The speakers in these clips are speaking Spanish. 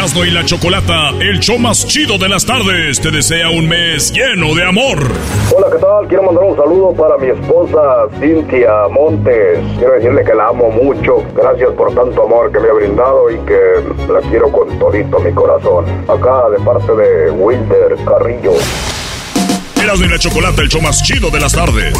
Erasmo y la Chocolata, el show más chido de las tardes, te desea un mes lleno de amor. Hola, ¿qué tal? Quiero mandar un saludo para mi esposa Cintia Montes. Quiero decirle que la amo mucho. Gracias por tanto amor que me ha brindado y que la quiero con todito mi corazón. Acá de parte de Wilder Carrillo. Erasmo y la Chocolata, el show más chido de las tardes.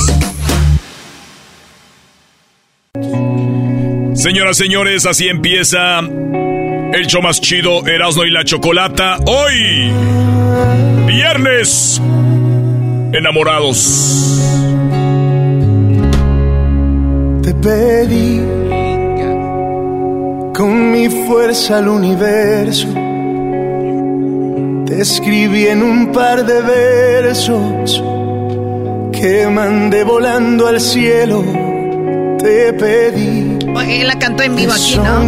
Señoras, señores, así empieza el show más chido, Erasmo y la Chocolata. Hoy, viernes, enamorados. Te pedí con mi fuerza al universo. Te escribí en un par de versos que mandé volando al cielo. Te pedí. Él la cantó en vivo aquí, ¿no?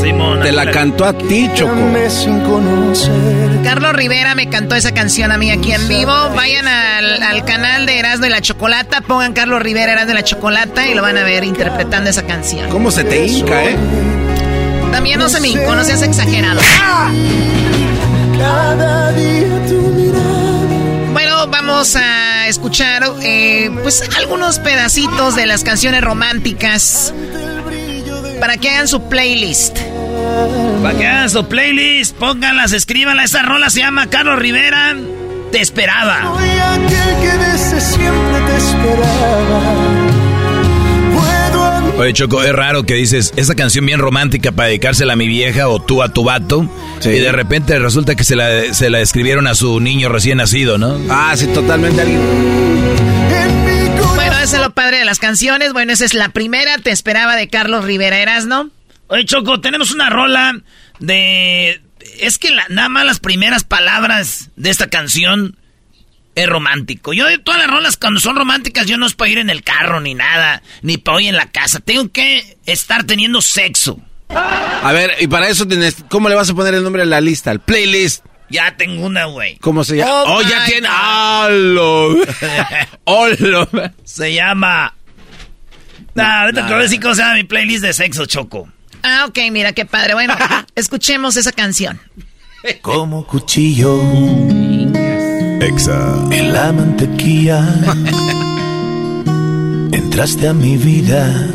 Simón, te la cantó a ti, Choco. Carlos Rivera me cantó esa canción a mí aquí en vivo. Vayan al, al canal de Erasmo y la Chocolata, pongan Carlos Rivera Erasmo y la Chocolata y lo van a ver interpretando esa canción. ¿Cómo se te hinca, eh? También no se me hincó, no seas exagerado. Cada día tu mirada. Bueno, vamos a escuchar eh, pues algunos pedacitos de las canciones románticas para que hagan su playlist. Para que hagan su playlist, pónganlas, escríbanla. Esa rola se llama Carlos Rivera. Te esperaba. Soy aquel que desde siempre te esperaba. Oye, Choco, es raro que dices esa canción bien romántica para dedicársela a mi vieja o tú a tu vato. Sí. Y de repente resulta que se la, se la escribieron a su niño recién nacido, ¿no? Ah, sí, totalmente alguien. Bueno, eso es lo padre de las canciones. Bueno, esa es la primera. Te esperaba de Carlos Rivera, ¿no? Oye, Choco, tenemos una rola de... Es que la- nada más las primeras palabras de esta canción es romántico. Yo de todas las rolas cuando son románticas yo no es para ir en el carro ni nada, ni para ir en la casa. Tengo que estar teniendo sexo. A ver, y para eso tienes, ¿cómo le vas a poner el nombre a la lista? Al playlist. Ya tengo una, güey. ¿Cómo se llama? Oh, Oh, ya tiene. ¡Halo! ¡Halo! Se llama... Nah, ahorita te voy a decir cómo se llama mi playlist de sexo, Choco. Ah, ok, mira qué padre. Bueno, escuchemos esa canción. Como cuchillo Exa. en la mantequilla. Entraste a mi vida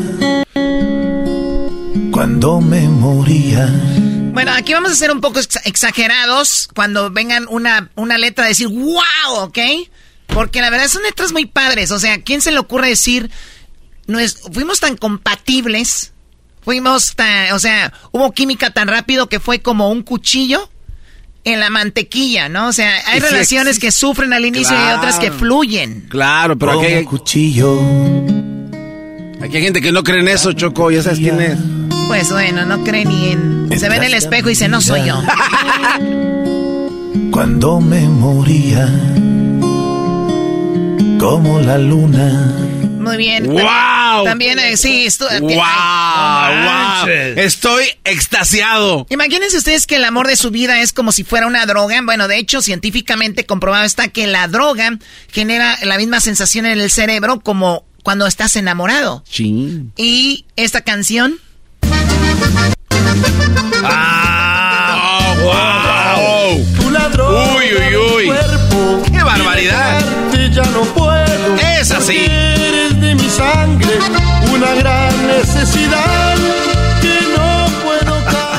cuando me moría. Bueno, aquí vamos a ser un poco ex- exagerados cuando vengan una, una letra a decir wow, ¿ok? Porque la verdad son letras muy padres. O sea, ¿quién se le ocurre decir, no es, fuimos tan compatibles, fuimos tan, o sea, hubo química tan rápido que fue como un cuchillo en la mantequilla, ¿no? O sea, hay sí relaciones existe. que sufren al inicio y hay otras que fluyen. Claro, pero aquí hay, cuchillo aquí hay gente que no cree en eso, Choco. Ya sabes quién es. Pues bueno, no cree ni en... Se ve en el espejo y dice, no soy yo. cuando me moría como la luna. Muy bien. ¡Wow! También, eh, sí, estu- ¡Wow! ay, ¡Wow! Estoy extasiado. Imagínense ustedes que el amor de su vida es como si fuera una droga. Bueno, de hecho, científicamente comprobado está que la droga genera la misma sensación en el cerebro como cuando estás enamorado. Chin. Y esta canción, ¡Ah! ¡Wow! Tu ladrón Uy, uy, uy. cuerpo. ¡Qué barbaridad! Dejarte ya no puedo. Es así. Sangre, una gran necesidad que no puedo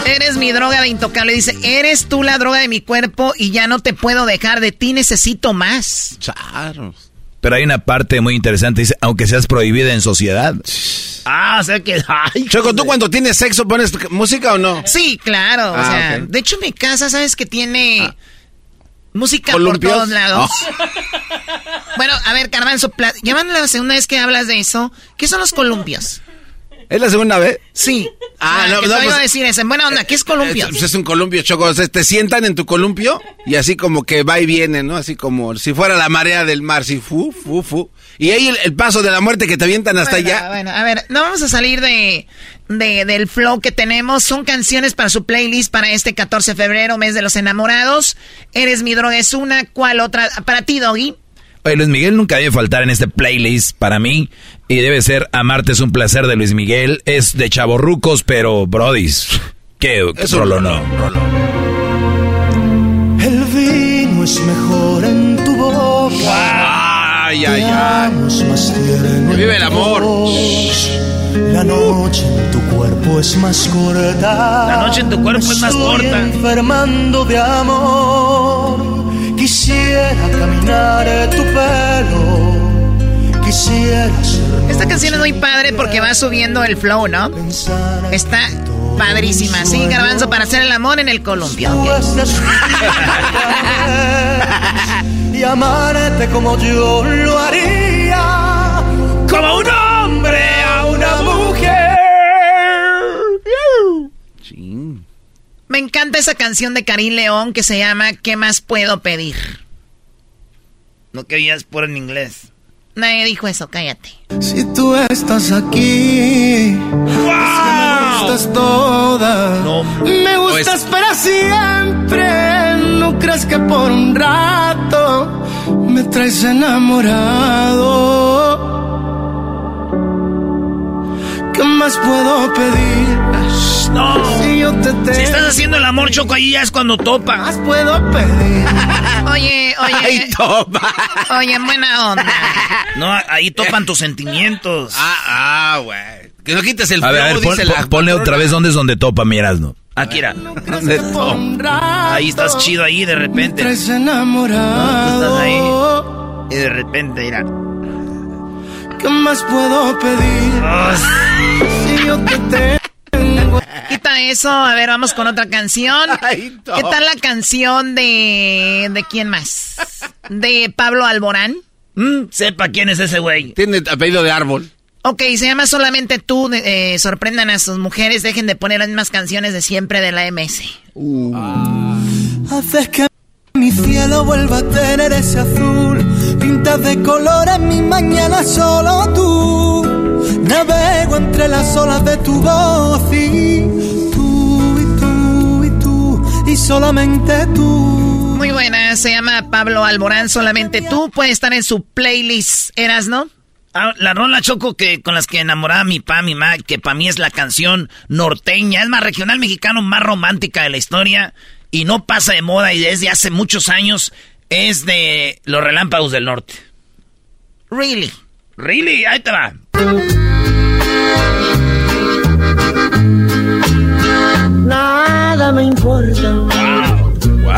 eres mi droga de intocable. Dice, eres tú la droga de mi cuerpo y ya no te puedo dejar. De ti necesito más. Charos. Pero hay una parte muy interesante, dice, aunque seas prohibida en sociedad. Ah, o sea que... Ay, Choco, ¿tú cuando tienes sexo pones música o no? Sí, claro. o Ah, sea, de hecho mi casa, ¿sabes que tiene Ah. Música por ¿Columpios? todos lados? Oh. Bueno, a ver, Carbanzo, ya van la segunda vez que hablas de eso. ¿Qué son los columpios? ¿Es la segunda vez? Sí. Ah, sea, no, no, pues- a decir eso. En buena onda, ¿qué es columpio? Es, pues es un columpio, Choco. O sea, te sientan en tu columpio y así como que va y viene, ¿no? Así como si fuera la marea del mar, así fu, fu, fu. Y ahí el, el paso de la muerte que te avientan hasta bueno, allá. Bueno, a ver, no vamos a salir de, de- del flow que tenemos. Son canciones para su playlist para este 14 de febrero, mes de los enamorados. Eres mi droga, es una. ¿Cuál otra? Para ti, Doggy. Oye, Luis Miguel nunca debe faltar en este playlist para mí. Y debe ser Amarte es un placer de Luis Miguel. Es de chavorrucos, pero brodis. Qué rolo no. El vino es mejor en tu boca. Ay, ay, ay. Más Que vive el amor. La noche en tu cuerpo es más corta. La noche en tu cuerpo es más corta. enfermando de amor. Quisiera caminar tu pelo. Quisiera ser Esta canción es muy padre porque va subiendo el flow, ¿no? Está padrísima. Sí, Garbanzo, para hacer el amor en el columpio. y amarte como yo lo haría Como un Me encanta esa canción de Karim León que se llama ¿Qué más puedo pedir? No que ya es puro en inglés. Nadie dijo eso, cállate. si tú estás aquí me gustas toda No. me gustas para siempre no creas que por un rato me traes enamorado ¿Qué más puedo pedir? No. Si yo te tengo Si estás haciendo el amor, Choco, ahí ya es cuando topa. más puedo pedir? Oye, oye, Ay, toma. oye, en buena onda. No, ahí topan tus sentimientos. Ah, ah, güey. Que no quites el A ver, a ver, flow, pon- la pon- ponle otra vez donde es donde topa, miras, ¿no? ¿Dónde to- un rato Ahí estás chido ahí de repente. No, tú Y de repente, mira. ¿Qué más puedo pedir? Ah, Si yo te tengo Quita eso, a ver, vamos con otra canción. Ay. ¿Qué tal la canción de... ¿De quién más? ¿De Pablo Alborán? mm, sepa quién es ese güey. Tiene apellido de árbol. Ok, se llama Solamente tú, eh, sorprendan a sus mujeres, dejen de poner las mismas canciones de siempre de la MS. Haces que mi cielo vuelva a tener ese azul. Pintas de color en mi mañana solo tú. Navego entre las olas de tu voz y tú y tú y tú y solamente tú. Muy buena, se llama Pablo Alborán, Solamente tú, puede estar en su playlist, ¿eras, no? Ah, la rola Choco que con las que enamoraba a mi pa, mi ma, que para mí es la canción norteña, es más regional mexicano, más romántica de la historia y no pasa de moda y desde hace muchos años es de los relámpagos del norte. Really. Really, ahí te va. Nada me importa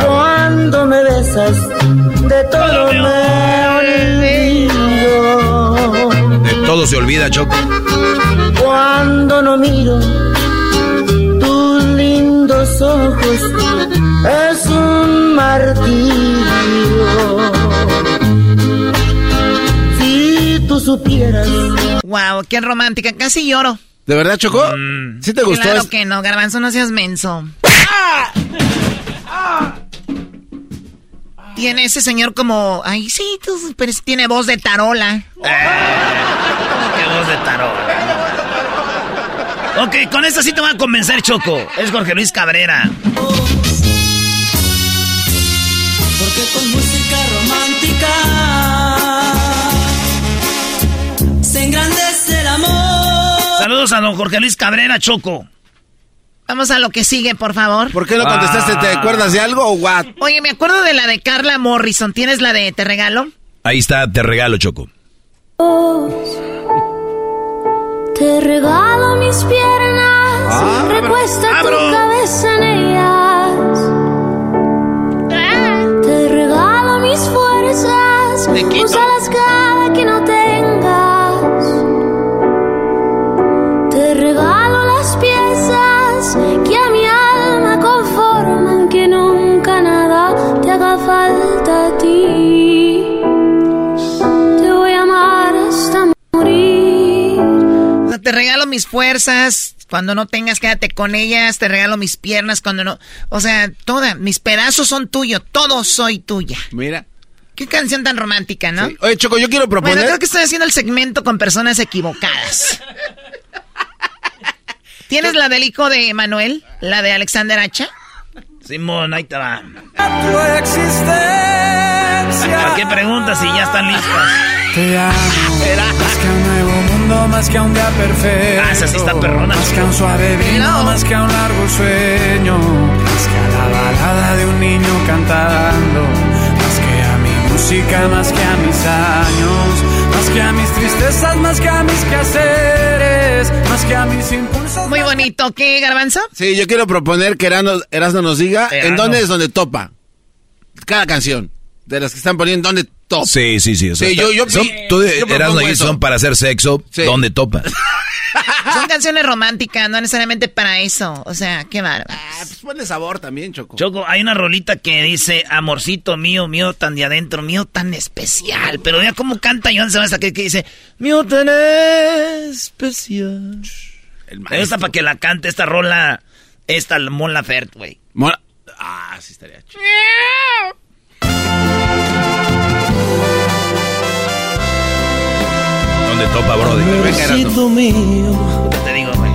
cuando me besas, de todo me olvido. De todo se olvida, Choco. Cuando no miro tus lindos ojos, martirio. Si tú supieras. Wow, qué romántica, casi lloro. ¿De verdad, Choco? ¿Sí te gustó? Claro Es- que no, Garbanzo, no seas menso. Tiene ese señor como, ay, sí, tú- pero tiene voz de tarola. Qué voz de tarot. Ok, con esta sí te voy a convencer, Choco. Es Jorge Luis Cabrera. Porque con música romántica se engrandece el amor. Saludos a don Jorge Luis Cabrera, Choco. Vamos a lo que sigue, por favor. ¿Por qué no contestaste? ¿Te acuerdas de algo o what? Oye, me acuerdo de la de Carla Morrison. ¿Tienes la de Te Regalo? Ahí está, te regalo, Choco. Te regalo mis piernas Ah, Recuesta tu cabeza en ellas. Fuerzas. Úsalas cada que no tengas. Te regalo las piezas que a mi alma conforman. Que nunca nada te haga falta a ti. Te voy a amar hasta morir. O sea, te regalo mis fuerzas. Cuando no tengas, quédate con ellas. Te regalo mis piernas cuando no. O sea, todas. Mis pedazos son tuyos. Todo soy tuya. Mira. Qué canción tan romántica, ¿no? Sí. Oye, Choco, yo quiero proponer. Bueno, creo que estoy haciendo el segmento con personas equivocadas. ¿Tienes la del hijo de Manuel? ¿La de Alexander Hacha? Simón, ahí te va. Tu existencia. ¿Para qué preguntas si ya están listas? Te amo. Más que un nuevo mundo, más que un día perfecto. Ah, esa sí está perrona. Más que un suave vino, más que un largo sueño. Más que la balada de un niño cantando. Música, más que a mis años. Más que a mis tristezas, más que a mis quehaceres. Más que a mis impulsos. Muy bonito. ¿Qué, Garbanzo? Sí, yo quiero proponer que Erasmo, Erasmo nos diga en Erasmo. dónde es donde topa. Cada canción. De las que están poniendo, ¿dónde Sí, sí, sí. o sea, Sí, yo- yo- son- tú yo eras son para hacer sexo, Sí. ¿dónde topa? Son canciones románticas, no necesariamente para eso. O sea, qué bárbaro. Ah, pues ponle sabor también, Choco. Choco, hay una rolita que dice, amorcito mío, mío tan de adentro, mío tan especial. Pero ya cómo canta Joan Sebastián que, que dice, mío tan especial. El esta para que la cante, esta rola, esta Mon Laferte, güey. Mola- Ah, sí estaría chido. ¿Dónde topa, brody? Venga, mío, Te digo, güey.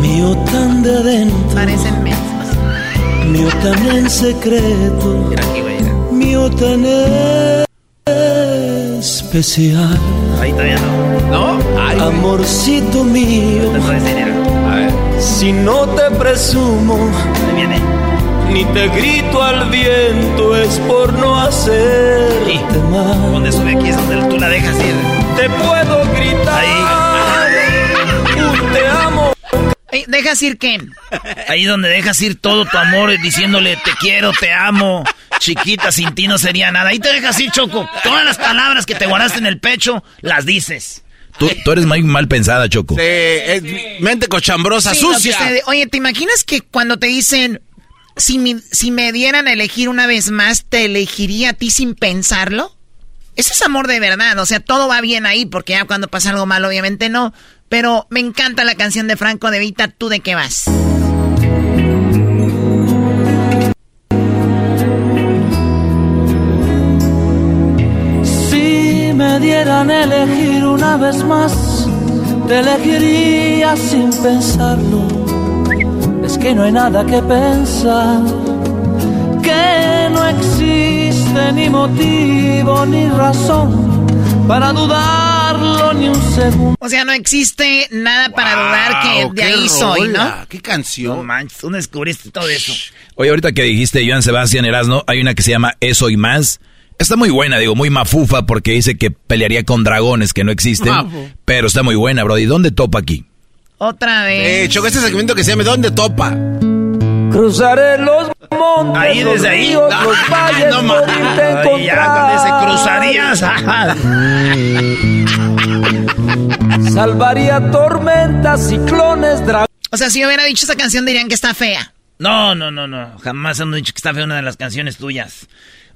mío tan de adentro. Parecen mensos. Mío tan en secreto. Mira aquí, güey. mío tan especial. Ahí todavía no. ¿No? Ay, güey. Amorcito mío, Te puedes decir, mira. A ver. si no te presumo, Ahí viene. ni te grito al viento, es por no hacerte Sí. mal. Donde sube aquí es donde tú la dejas ir. Te puedo gritar, te amo. Dejas ir que. Ahí donde dejas ir todo tu amor diciéndole te quiero, te amo, chiquita, sin ti no sería nada. Ahí te dejas ir, Choco. Todas las palabras que te guardaste en el pecho, las dices. Tú, tú eres muy mal pensada, Choco. Sí, es mente cochambrosa, Sí, sucia. usted- oye, ¿te imaginas que cuando te dicen, si me, si me dieran a elegir una vez más, te elegiría a ti sin pensarlo? Eso es amor de verdad, o sea, todo va bien ahí, porque ya cuando pasa algo malo, obviamente no. Pero me encanta la canción de Franco de Vita, ¿tú de qué vas? Si me dieran elegir una vez más, te elegiría sin pensarlo. Es que no hay nada que pensar, que no existe ni motivo ni razón para dudarlo ni un segundo. O sea, no existe nada para dudar que de ahí soy, ¿no? Qué No canción. manches, tú descubriste todo eso. Oye, ahorita que dijiste Joan Sebastián Erasno, hay una que se llama Eso y Más. Está muy buena, digo, muy mafufa porque dice que pelearía con dragones que no existen. Pero está muy buena, Brody. ¿Dónde topa aquí? Otra vez. Eh, Choco, este segmento que se llama ¿Dónde topa? Cruzaré los montes, Ahí, los desde ahí. ríos, Ah, los valles, no Ay, ya con ese cruzarías. Salvaría tormentas, ciclones, dragones. O sea, si yo hubiera dicho esa canción dirían que está fea. No, no, no, no. Jamás han dicho que está fea una de las canciones tuyas.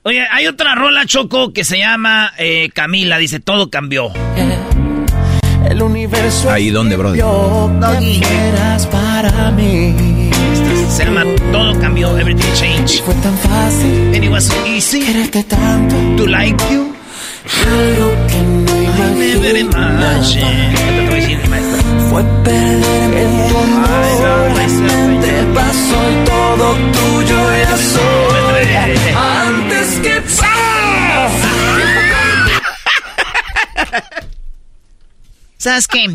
Oye, hay otra rola, Choco, que se llama eh, Camila. Dice, todo cambió. El universo Ahí donde, eras para mí. Se llama Todo cambió, Everything Changed. Fue tan fácil And it was so easy quererte tanto. to like you. Algo que no Never imagined. Ahorita te voy a decir. Fue perderme en tu amor. Te pasó y todo tuyo ya soy. Antes que ¿Sabes qué?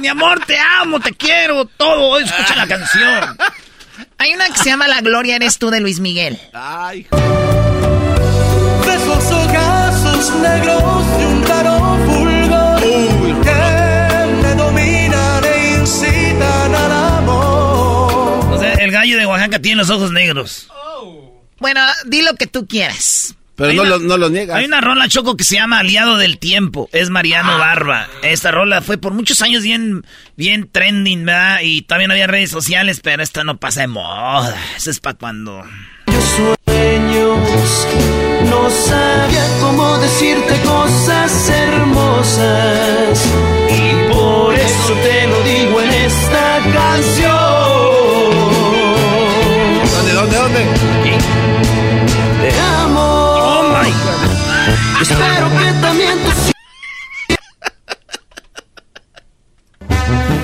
Mi amor, te amo, te quiero, todo. Escucha la canción. Hay una que se llama La Gloria Eres Tú de Luis Miguel. Ay, de esos ojazos negros de un fulgor que me dominan e incitan a la caballo de Oaxaca tiene los ojos negros. Bueno, di lo que tú quieras. Pero no, lo, no lo niegas. Hay una rola choco que se llama Aliado del Tiempo. Es Mariano Barba. Esta rola fue por muchos años bien, bien trending, ¿verdad? Y todavía no había redes sociales, pero esta no pasa de moda. Eso es para cuando. Sueños, no sabía cómo decirte cosas hermosas. Y por eso te lo digo en esta canción. Espero que también tú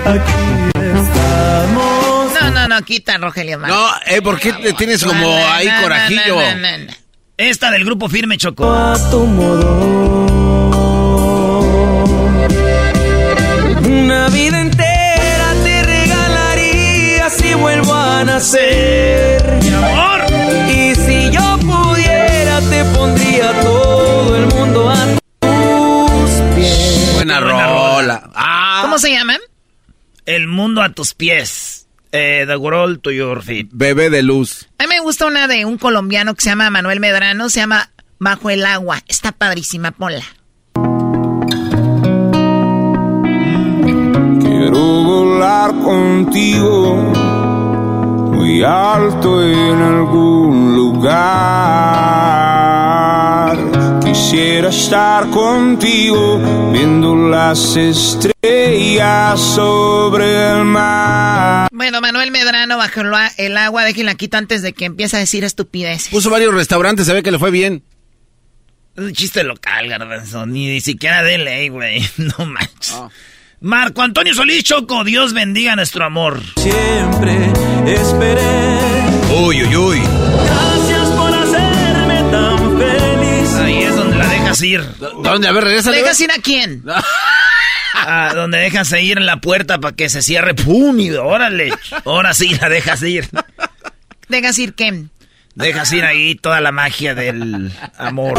Aquí estamos. No, no, no, quita, Rogelio. No, eh, ¿por qué te tienes como ahí corajillo? no, no, no. Esta del grupo firme Choco. A tu modo. Una vida entera te regalaría si vuelvo a nacer. Mi amor. Y si yo pudiera, te pondría todo Buena Buena rola. Ah, ¿Cómo se llaman? El mundo a tus pies. Eh, the world to your feet. bebé de luz. A mí me gusta una de un colombiano que se llama Manuel Medrano, se llama Bajo el agua. Está padrísima, ponla. Quiero volar contigo muy alto en algún lugar. Quisiera estar contigo viendo las estrellas sobre el mar. Bueno, Manuel Medrano bajo el agua, déjenla quito antes de que empiece a decir estupideces. Puso varios restaurantes, se ve que le fue bien. Es un chiste local, garbanzo. Ni, ni siquiera de ley, güey. No manches. Marco Antonio Solís Choco, Dios bendiga nuestro amor. Siempre esperé. Uy, uy, uy. Dejas ir. ¿Dónde? A ver, regresa. ¿Dejas ir a quién? Ah, donde dejas ir en la puerta para que se cierre. ¡Pum! Y órale. Ahora sí la dejas ir. ¿Dejas ir qué? Dejas ir ahí toda la magia del amor.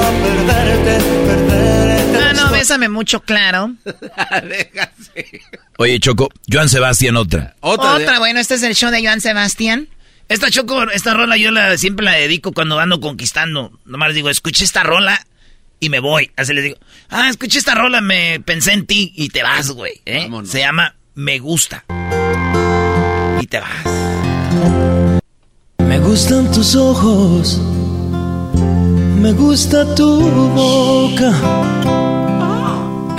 Ah, no, bésame mucho, claro. Oye, Choco, Joan Sebastián otra. Otra. Otra, bueno, este es el show de Joan Sebastián. Esta Choco, esta rola yo la, siempre la dedico cuando ando conquistando. Nomás les digo, escuché esta rola y me voy. Así les digo, ah, escuché esta rola, me pensé en ti y te vas, güey. ¿eh? Se llama Me Gusta. Y te vas. Me gustan tus ojos. Me gusta tu boca.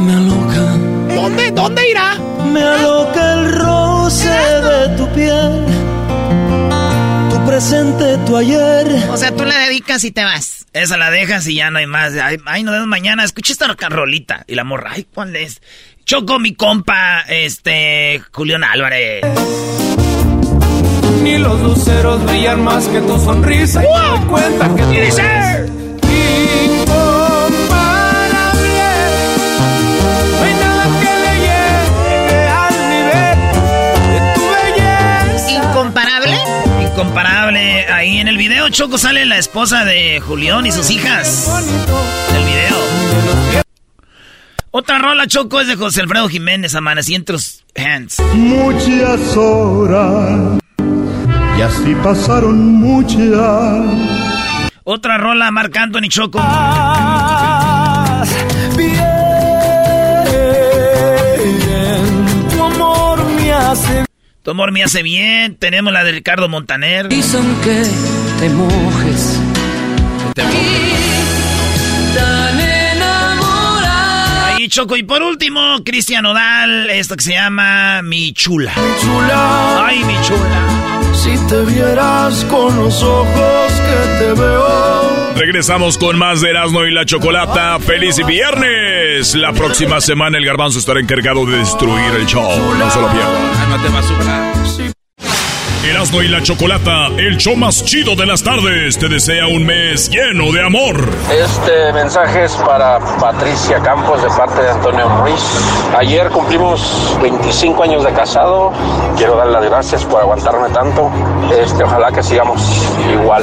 Me aloca. ¿Dónde? ¿Dónde irá? Me aloca el roce de tu piel. Tu presente, tu ayer. O sea, tú la dedicas y te vas. Esa la dejas y ya no hay más. Ay, ay, nos vemos mañana. Escuché esta rolita. Y la morra, ay, ¿cuál es? Choco, mi compa, este, Julián Álvarez. Ni los luceros brillan más que tu sonrisa. Y me cuenta que tú eres Incomparable. Ahí en el video, Choco, sale la esposa de Julián y sus hijas. En el video. Otra rola, Choco, es de José Alfredo Jiménez, tus hands. Muchas horas, y así pasaron muchas. Otra rola, Marc Anthony Choco. Bien, tu amor me hace. Tu amor me hace bien. Tenemos la de Ricardo Montaner. Dicen que te mojes. Tan enamorada. Ahí, Choco. Y por último, Cristian Odal, esto que se llama Mi Chula. Chula. Ay, mi chula. Si te vieras con los ojos que te veo. Regresamos con más de Erasmo y la Chocolata. ¡Feliz viernes! La próxima semana el garbanzo estará encargado de destruir el show. No se lo pierdan. Erasmo y la Chocolata, el show más chido de las tardes, te desea un mes lleno de amor. Este mensaje es para Patricia Campos de parte de Antonio Ruiz. Ayer cumplimos 25 años de casado. Quiero darle las gracias por aguantarme tanto. Este, ojalá que sigamos igual.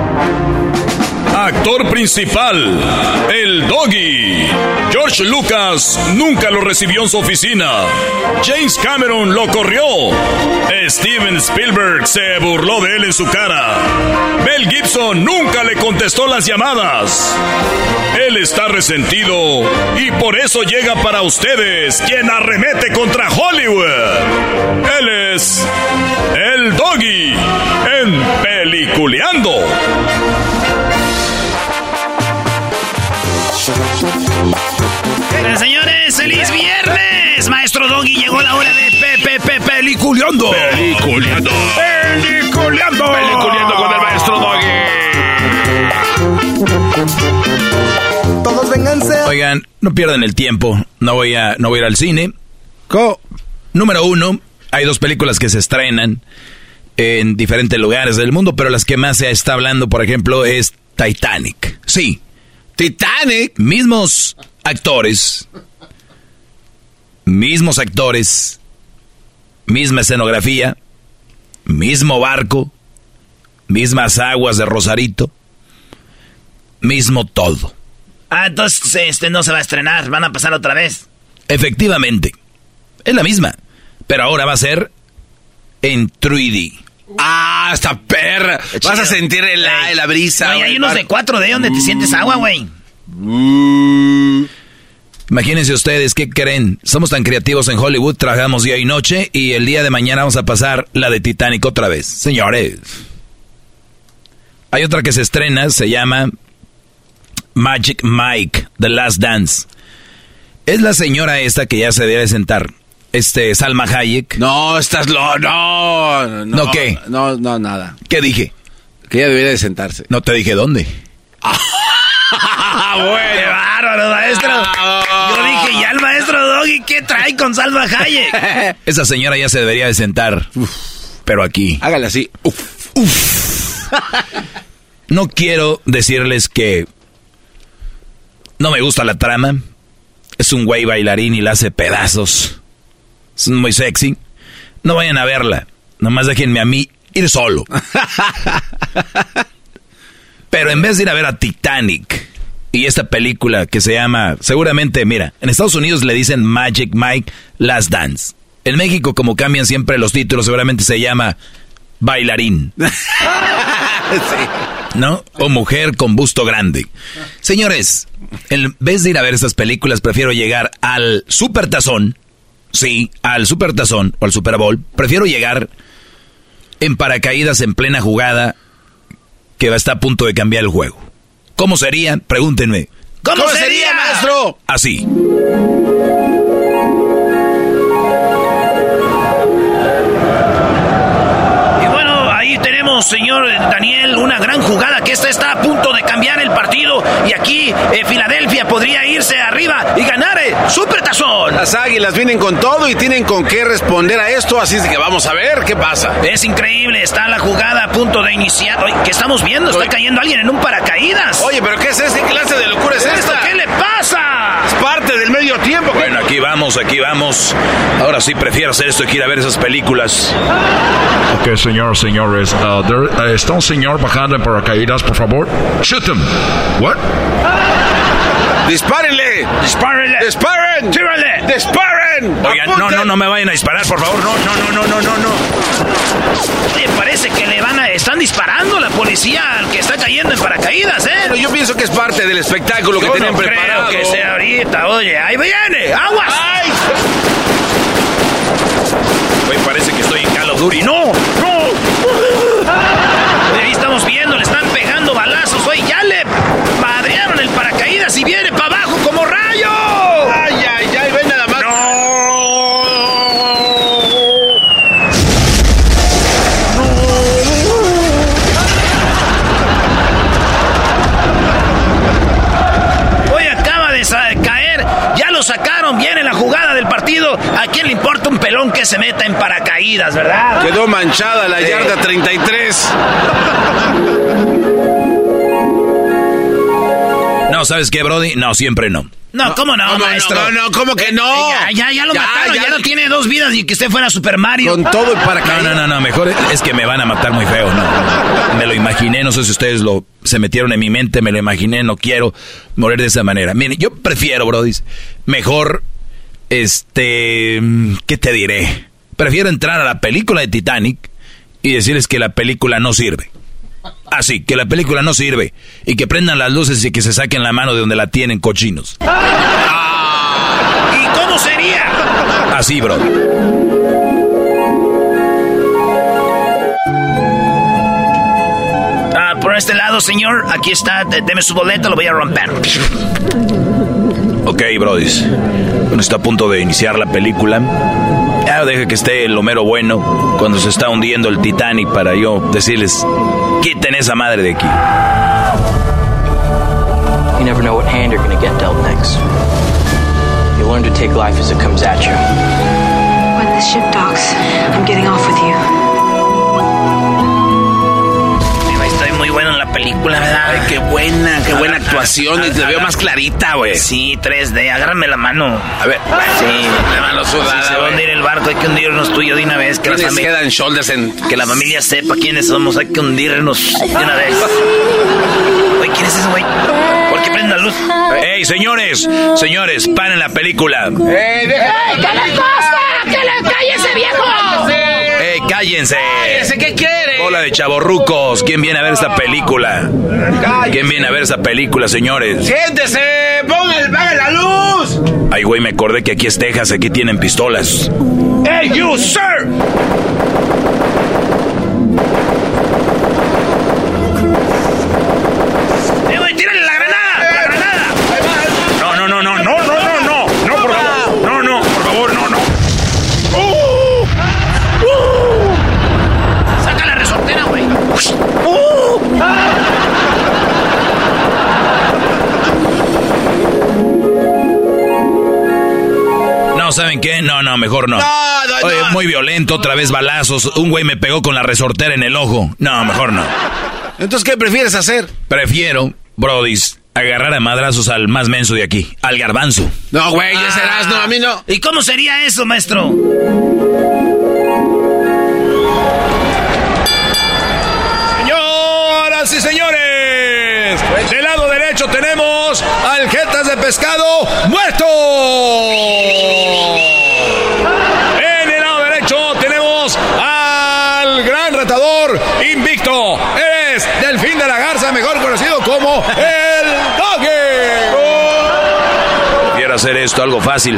Actor principal, el Doggy. George Lucas nunca lo recibió en su oficina. James Cameron lo corrió. Steven Spielberg se burló de él en su cara. Mel Gibson nunca le contestó las llamadas. Él está resentido y por eso llega para ustedes quien arremete contra Hollywood. Él es el Doggy en Peliculeando. Pero, señores, feliz viernes. Maestro Doggy, llegó la hora de Pepe Pepe Peliculeando. Peliculeando. Peliculeando. Peliculeando con el maestro Doggy. Todos vénganse. Oigan, no pierdan el tiempo. No voy a, no voy a ir al cine. Número uno, hay dos películas que se estrenan en diferentes lugares del mundo, pero las que más se está hablando, por ejemplo, es Titanic. Sí. Titanic. Mismos actores. Mismos actores. Misma escenografía. Mismo barco. Mismas aguas de Rosarito. Mismo todo. Ah, entonces este no se va a estrenar, van a pasar otra vez. Efectivamente. Es la misma. Pero ahora va a ser en 3D. Ah, esta perra. Vas a sentir el, Ey. la brisa. Hay unos de 4D donde te sientes agua, güey. Imagínense ustedes, ¿qué creen? Somos tan creativos en Hollywood, trabajamos día y noche y el día de mañana vamos a pasar la de Titanic otra vez. Señores. Hay otra que se estrena, se llama Magic Mike, The Last Dance. Es la señora esta que ya se debe sentar. Este, Salma Hayek. No, estás lo. No, no. ¿No qué? No, no, nada. ¿Qué dije? Que ella debería de sentarse. No te dije dónde. ¡Qué bárbaro, maestro! Yo dije, ¿y al maestro Doggy qué trae con Salva Hayek? Esa señora ya se debería de sentar. Pero aquí. Hágale así. Uf. No quiero decirles que no me gusta la trama. Es un güey bailarín y la hace pedazos. Es muy sexy. No vayan a verla. Nomás déjenme a mí ir solo. Pero en vez de ir a ver a Titanic y esta película que se llama, seguramente, mira, en Estados Unidos le dicen Magic Mike Last Dance. En México, como cambian siempre los títulos, seguramente se llama Bailarín. ¿No? O mujer con busto grande. Señores, en vez de ir a ver estas películas, prefiero llegar al Super Tazón. Sí, al Super Tazón o al Super Bowl. Prefiero llegar en paracaídas en plena jugada que va a estar a punto de cambiar el juego. ¿Cómo sería? Pregúntenme. ¿Cómo, sería, maestro? Así. Tenemos, señor Daniel, una gran jugada que esta está a punto de cambiar el partido. Y aquí eh, Filadelfia podría irse arriba y ganar el Supertazón. Las águilas vienen con todo y tienen con qué responder a esto, así es que vamos a ver qué pasa. Es increíble, está la jugada a punto de iniciar. Oye, ¿qué estamos viendo? Está cayendo alguien en un paracaídas. Oye, pero ¿qué es esta clase de locura es esta? ¿Qué le pasa? Es parte del medio tiempo. Bueno, aquí vamos, aquí vamos. Ahora sí prefiero hacer esto que ir a ver esas películas. Ok, señor, señores. Uh, there, uh, está un señor bajando en paracaídas, por favor. Shoot him. What? ¡Dispárenle! ¡Dispárenle! ¡Disparen! ¡Tírale! ¡Disparen! Oigan, no, no, no me vayan a disparar, por favor. No, no, no, no, no, no, no. Oye, parece que le van a... Están disparando la policía al que está cayendo en paracaídas, ¿eh? Pero yo pienso que es parte del espectáculo que Yo tienen no creo preparado. que sea ahorita. Oye, ahí viene. ¡Aguas! ¡Ay! Güey, parece que estoy en Call of Duty. ¡No! No, ¿sabes qué, Brody? No, siempre no. No, ¿cómo no, ¿Cómo no? maestro? No, no, ¿cómo que no? Ya, ya, ya lo Ya, mataron, ya, ya. no tiene dos vidas y que usted fuera Super Mario. Con todo y No, paracaídas. no, no, no, mejor es que me van a matar muy feo, no. Me lo imaginé, no sé si ustedes lo se metieron en mi mente, me lo imaginé, no quiero morir de esa manera. Miren, yo prefiero, Brody, mejor, este, ¿qué te diré? Prefiero entrar a la película de Titanic y decirles que la película no sirve. Así, que la película no sirve. Y que prendan las luces y que se saquen la mano de donde la tienen cochinos. ¿Y cómo sería? Así, bro. Ah, por este lado, señor, aquí está, de- deme su boleto, lo voy a romper. Ok, brodis. Bueno, está a punto de iniciar la película. Ya deja que esté el Homero bueno cuando se está hundiendo el Titanic para yo decirles, quiten esa madre de aquí. You never know what hand you're gonna get dealt next. You learn to take life as it comes at you. When the ship docks, I'm getting off with you. Película, ¿verdad? Ay, qué buena, qué buena actuación. Y te veo más clarita, güey. Sí, 3D, agárrame la mano. A ver. Sí, La mano sudada, Si se va a güey. hundir el barco, hay que hundirnos tú y yo de una vez. Que la, familia, head and shoulders en... que la familia sepa quiénes somos, hay que hundirnos de una vez. Oye, ¿quién es ese güey? ¿Por qué prende la luz? ¡Ey, señores! Señores, paren la película. ¡Eh, deja! ¿Qué le pasa? ¡Que le calle ese viejo! ¡Ey, cállense! ¿Ese qué quiere? Hola de chavorrucos. ¿Quién viene a ver esta película? ¿Quién viene a ver esta película, señores? ¡Siéntese! ¡Ponga el, ¡Pague la luz! Ay, güey, me acordé que aquí es Texas, aquí tienen pistolas. ¡Hey, you, sir! No, ¿saben qué? No, no, mejor no. No, no, Oye, no. muy violento, otra vez balazos. Un güey me pegó con la resortera en el ojo. No, mejor no. Entonces, ¿qué prefieres hacer? Prefiero, brodis, agarrar a madrazos al más menso de aquí, al garbanzo. No, güey, ese serás, no, a mí no. ¿Y cómo sería eso, maestro? Señoras y señores, del lado derecho tenemos al Jetas de Pescado muerto. En el lado derecho tenemos al gran retador invicto. Es Delfín de la Garza, mejor conocido como el Doggy. Prefiero hacer esto algo fácil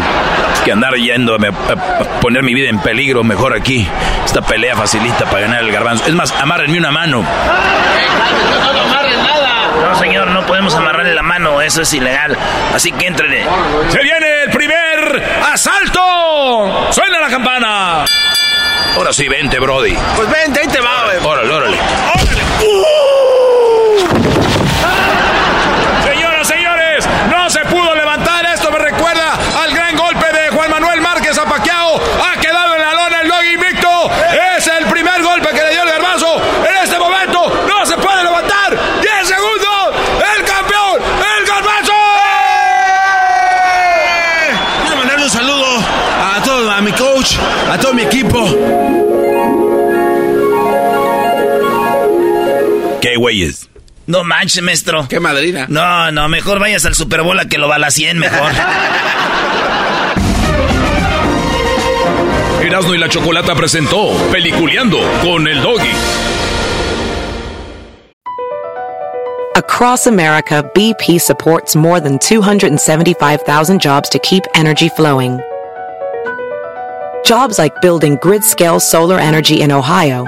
que andar yendo a poner mi vida en peligro. Mejor aquí. Esta pelea facilita para ganar el garbanzo. Es más, amárrenme una mano. No, podemos amarrarle la mano, eso es ilegal. Así que entrene. Se viene el primer asalto. Suena la campana. Ahora sí, vente, Brody. Pues vente, ahí te va, güey. Órale, órale. Señoras, güeyes? No manches, maestro. ¿Qué madrina? No, no, mejor vayas al Super Bowl a que lo balacien mejor. Erasmo y la Chocolata presentó Peliculeando con el Doggy. Across America, BP supports more than 275,000 jobs to keep energy flowing. Jobs like building grid scale solar energy in Ohio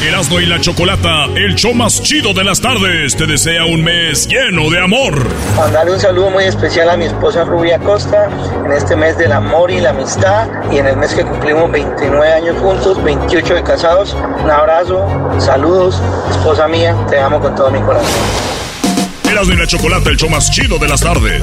Erasmo y la Chocolata, el show más chido de las tardes, te desea un mes lleno de amor. Mandarle un saludo muy especial a mi esposa Rubia Costa en este mes del amor y la amistad y en el mes que cumplimos 29 años juntos, 28 de casados. Un abrazo, saludos, esposa mía, te amo con todo mi corazón. Erasmo y la Chocolata, el show más chido de las tardes.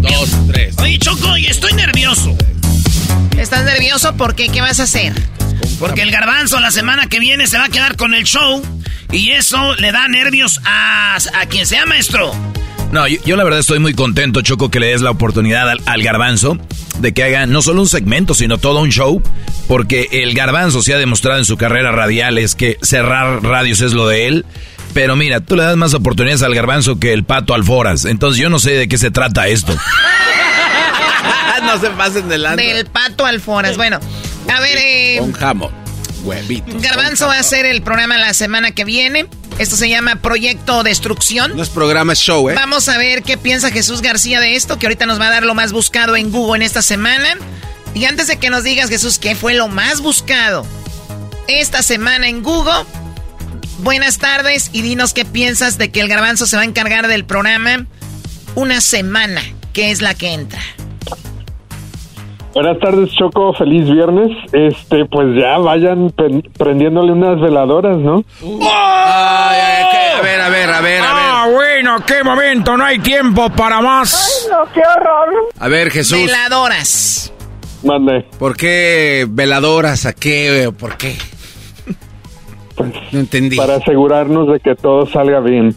Dos, tres. Oye, Choco, y estoy nervioso. ¿Estás nervioso? ¿Por qué? ¿Qué vas a hacer? Porque el garbanzo la semana que viene se va a quedar con el show. Y eso le da nervios a, a quien sea maestro. No, yo, yo la verdad estoy muy contento, Choco, que le des la oportunidad al, al garbanzo de que haga no solo un segmento, sino todo un show. Porque el garbanzo se ha demostrado en su carrera radial es que cerrar radios es lo de él. Pero mira, tú le das más oportunidades al garbanzo que el pato alforas. Entonces yo no sé de qué se trata esto. no se pasen delante. Del pato alforas. Bueno, a ver, eh, Con jamón, huevitos. Garbanzo va a hacer el programa la semana que viene. Esto se llama Proyecto Destrucción. No es programa, es show, ¿eh? Vamos a ver qué piensa Jesús García de esto, que ahorita nos va a dar lo más buscado en Google en esta semana. Y antes de que nos digas, Jesús, qué fue lo más buscado esta semana en Google, buenas tardes y dinos qué piensas de que el garbanzo se va a encargar del programa una semana, que es la que entra. Buenas tardes, Choco. Feliz viernes. Este, pues ya vayan prendiéndole unas veladoras, ¿no? Ay, ay, ¿qué? A ver, a ver, a ver, a ver. Ah, bueno, qué momento, no hay tiempo para más. no, qué horror. A ver, Jesús. Veladoras. Mande. ¿Por qué veladoras? ¿A qué? ¿Por qué? No entendí. Para asegurarnos de que todo salga bien.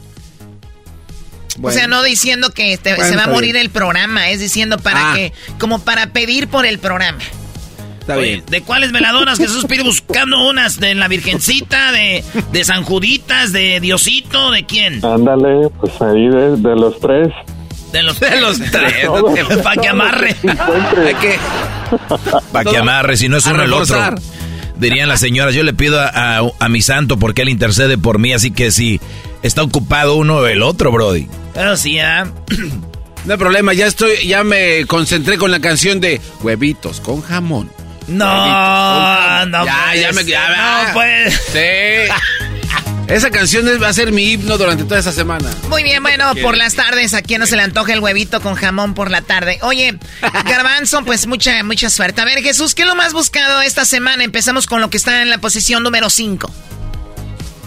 O sea, no diciendo que te- Bueno, se va a morir bien. el programa, es diciendo para Ah. que, como para pedir por el programa. Está bien. ¿De cuáles veladoras? Jesús pide buscando unas de la Virgencita, de, de San Juditas, de Diosito, ¿de quién? Ándale, pues ahí de, de los tres. De los, De los tres. Para que amarre. Hay que... Para que amarre, si no es uno el otro. Dirían las señoras, yo le pido a, a- a mi santo porque él intercede por mí, así que si está ocupado uno, el otro, Brody. Pero sí, ¿ah? No hay problema, ya estoy, ya me concentré con la canción de huevitos con jamón. No, no Ya, puede ya me- ya, no puede. Sí. Esa canción es- va a ser mi himno durante toda esta semana. Muy bien, bueno, por las tardes, ¿a quién no se le antoja el huevito con jamón por la tarde? Oye, Garbanzo, pues mucha, mucha suerte. A ver, Jesús, ¿qué es lo más buscado esta semana? Empezamos con lo que está en la posición número 5.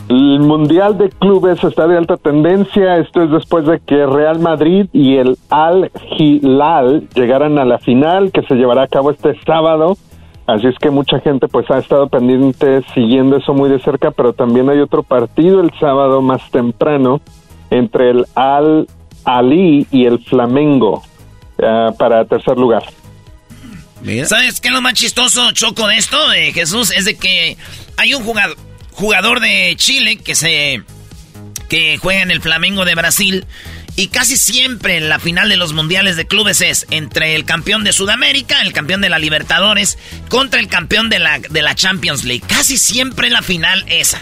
El Mundial de Clubes está de alta tendencia. Esto es después de que Real Madrid y el Al Hilal llegaran a la final que se llevará a cabo este sábado. Así es que mucha gente pues ha estado pendiente siguiendo eso muy de cerca, pero también hay otro partido el sábado más temprano entre el Al Ali y el Flamengo ah, para tercer lugar. ¿Sabes qué es lo más chistoso, Choco, de esto, de Jesús? Es de que hay un jugador, jugador de Chile que se que juega en el Flamengo de Brasil y casi siempre la final de los mundiales de clubes es entre el campeón de Sudamérica, el campeón de la Libertadores, contra el campeón de la, de la Champions League. Casi siempre la final esa.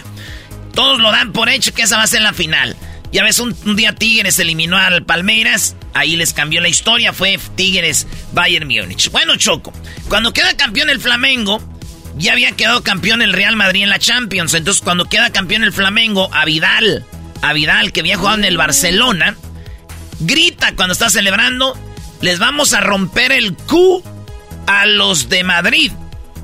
Todos lo dan por hecho que esa va a ser la final. Ya ves, un, un día Tigres eliminó al Palmeiras, ahí les cambió la historia, fue Tigres Bayern Múnich. Bueno, Choco, cuando queda campeón el Flamengo, ya había quedado campeón el Real Madrid en la Champions. Entonces, cuando queda campeón el Flamengo, a Vidal, a Vidal que había jugado en el Barcelona, grita cuando está celebrando, les vamos a romper el Q a los de Madrid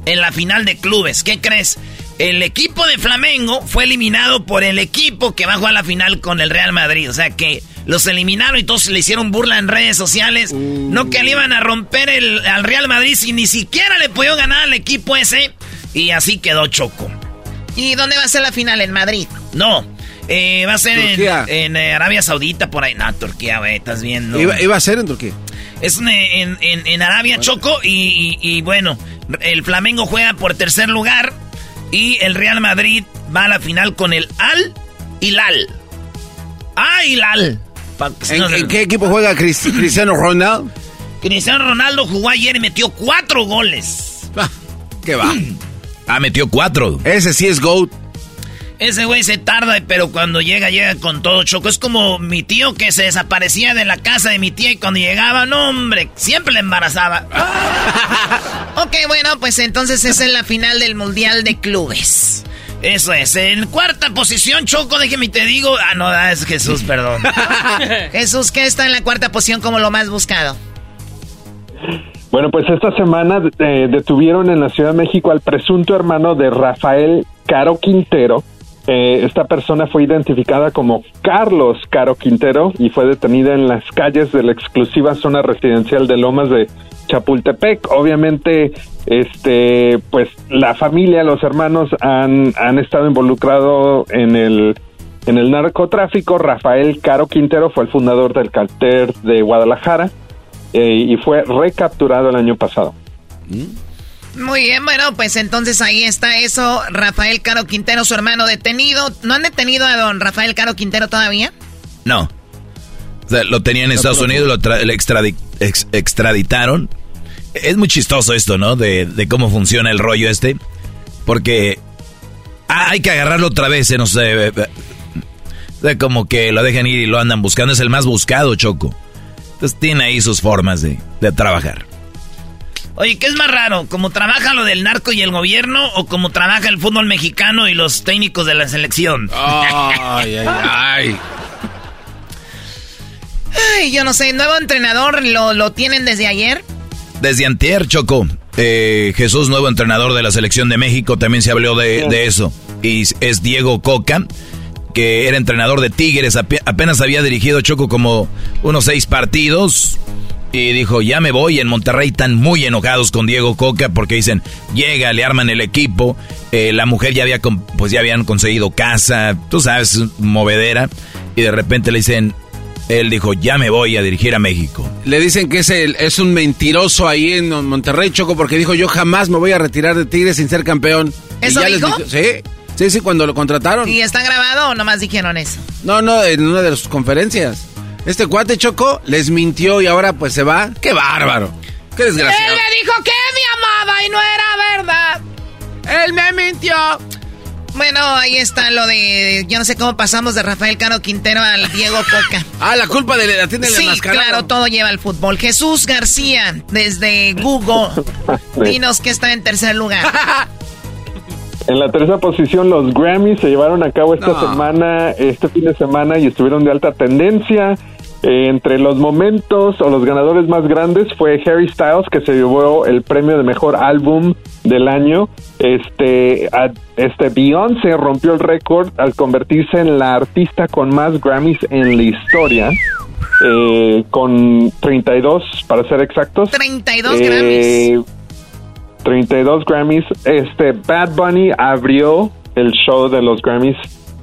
en la final de clubes. ¿Qué crees? El equipo de Flamengo fue eliminado por el equipo que va a jugar la final con el Real Madrid. O sea que los eliminaron y todos le hicieron burla en redes sociales. No que le iban a romper el, al Real Madrid si ni siquiera le pudieron ganar al equipo ese. Y así quedó Choco. ¿Y dónde va a ser la final? ¿En Madrid? No, eh, va a ser en, eh, Arabia Saudita por ahí. No, Turquía, güey, estás viendo. Iba, iba a ser en Turquía. Es en, en- Arabia, Choco, y, y- y bueno, el Flamengo juega por tercer lugar y el Real Madrid va a la final con el Al Hilal. Ah, Hilal. ¿En, qué equipo juega Cris- Cristiano Ronaldo? Cristiano Ronaldo jugó ayer y metió cuatro goles. ¿Qué va? Ah, metió cuatro. Ese sí es GOAT. Ese güey se tarda, pero cuando llega, llega con todo choco. Es como mi tío que se desaparecía de la casa de mi tía y cuando llegaba, no, hombre, siempre le embarazaba. Ok, bueno, pues entonces esa es la final del Mundial de Clubes. Eso es. En cuarta posición, Choco, déjeme y te digo. Ah, no, ah, es Jesús, perdón. Jesús, ¿qué está en la cuarta posición como lo más buscado? Bueno, pues esta semana eh, detuvieron en la Ciudad de México al presunto hermano de Rafael Caro Quintero. Eh, esta persona fue identificada como Carlos Caro Quintero y fue detenida en las calles de la exclusiva zona residencial de Lomas de Chapultepec. Obviamente, este, pues la familia, los hermanos han, han estado involucrados en el en el narcotráfico. Rafael Caro Quintero fue el fundador del cartel de Guadalajara eh, y fue recapturado el año pasado. Muy bien, bueno, pues entonces ahí está eso. Rafael Caro Quintero, su hermano detenido. ¿No han detenido a don Rafael Caro Quintero todavía? No. O sea, lo tenían en Estados Unidos, lo tra- le extradi- ex- extraditaron. Es muy chistoso esto, ¿no? De, de cómo funciona el rollo este. Porque ah, hay que agarrarlo otra vez, ¿eh? no sé. eh, eh, como que lo dejan ir y lo andan buscando. Es el más buscado, Choco. Entonces tiene ahí sus formas de, de trabajar. Oye, ¿qué es más raro? ¿Cómo trabaja lo del narco y el gobierno o cómo trabaja el fútbol mexicano y los técnicos de la selección? Ay, ay, ay. Ay, yo no sé, nuevo entrenador, ¿lo, lo tienen desde ayer? Desde antier, Choco. eh, Jesús, nuevo entrenador de la selección de México, también se habló de, de eso. Y es Diego Coca, que era entrenador de Tigres, ape- apenas había dirigido Choco como unos seis partidos. Y dijo, ya me voy. En Monterrey están muy enojados con Diego Coca porque dicen, llega, le arman el equipo. eh, la mujer ya había, com- pues ya habían conseguido casa, tú sabes, movedera. Y de repente le dicen, él dijo, ya me voy a dirigir a México. Le dicen que es, el, es un mentiroso ahí en Monterrey, Choco, porque dijo, yo jamás me voy a retirar de Tigres sin ser campeón. ¿Eso dijo? sí, sí, sí, cuando lo contrataron. ¿Y está grabado o nomás dijeron eso? No, no, en una de sus conferencias. Este cuate Choco les mintió y ahora pues se va. ¡Qué bárbaro! ¡Qué desgraciado! Él me dijo que me amaba y no era verdad. Él me mintió. Bueno, ahí está lo de. Yo no sé cómo pasamos de Rafael Cano Quintero al Diego Coca. Ah, la culpa de la tiene Sí, claro, todo lleva al fútbol. Jesús García, desde Google. Dinos que está en tercer lugar. En la tercera posición, los Grammys se llevaron a cabo esta semana, este fin de semana, y estuvieron de alta tendencia. Eh, entre los momentos o los ganadores más grandes fue Harry Styles, que se llevó el premio de mejor álbum del año. Este, este Beyoncé rompió el récord al convertirse en la artista con más Grammys en la historia. Eh, con 32, para ser exactos. 32 Grammys. 32 Grammys. Este Bad Bunny abrió el show de los Grammys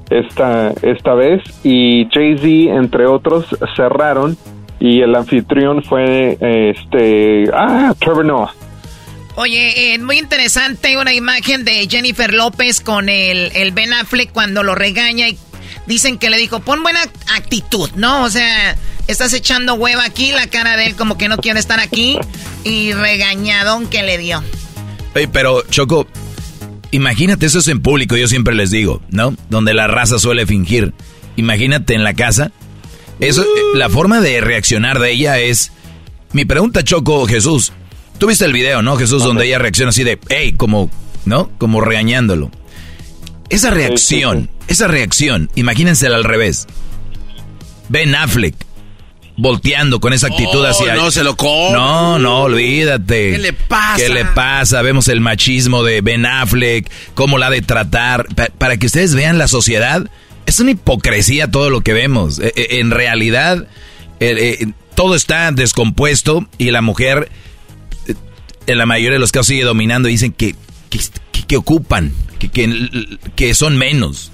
esta, esta vez y Jay-Z, entre otros, cerraron y el anfitrión fue este ah Trevor Noah. Oye, eh, muy interesante una imagen de Jennifer López con el, el Ben Affleck cuando lo regaña y dicen que le dijo, pon buena actitud, ¿no? O sea, estás echando hueva aquí, la cara de él como que no quiere estar aquí y regañadón que le dio. pero Choco, imagínate eso es en público, yo siempre les digo, ¿no? Donde la raza suele fingir. Imagínate en la casa. Eso, uh. la forma de reaccionar de ella es. Mi pregunta, Choco, Jesús. Tú viste el video, ¿no, Jesús? Donde ella reacciona así de, hey, como, ¿no? Como regañándolo. Esa reacción, esa reacción, imagínensela al revés. Ben Affleck volteando con esa actitud oh, hacia no se lo No, no, olvídate. ¿Qué le pasa? ¿Qué le pasa? Vemos el machismo de Ben Affleck, cómo la ha de tratar para que ustedes vean la sociedad. Es una hipocresía todo lo que vemos. E, e, en realidad eh, todo está descompuesto y la mujer eh, en la mayoría de los casos sigue dominando y dicen que que, ocupan, que, que son menos.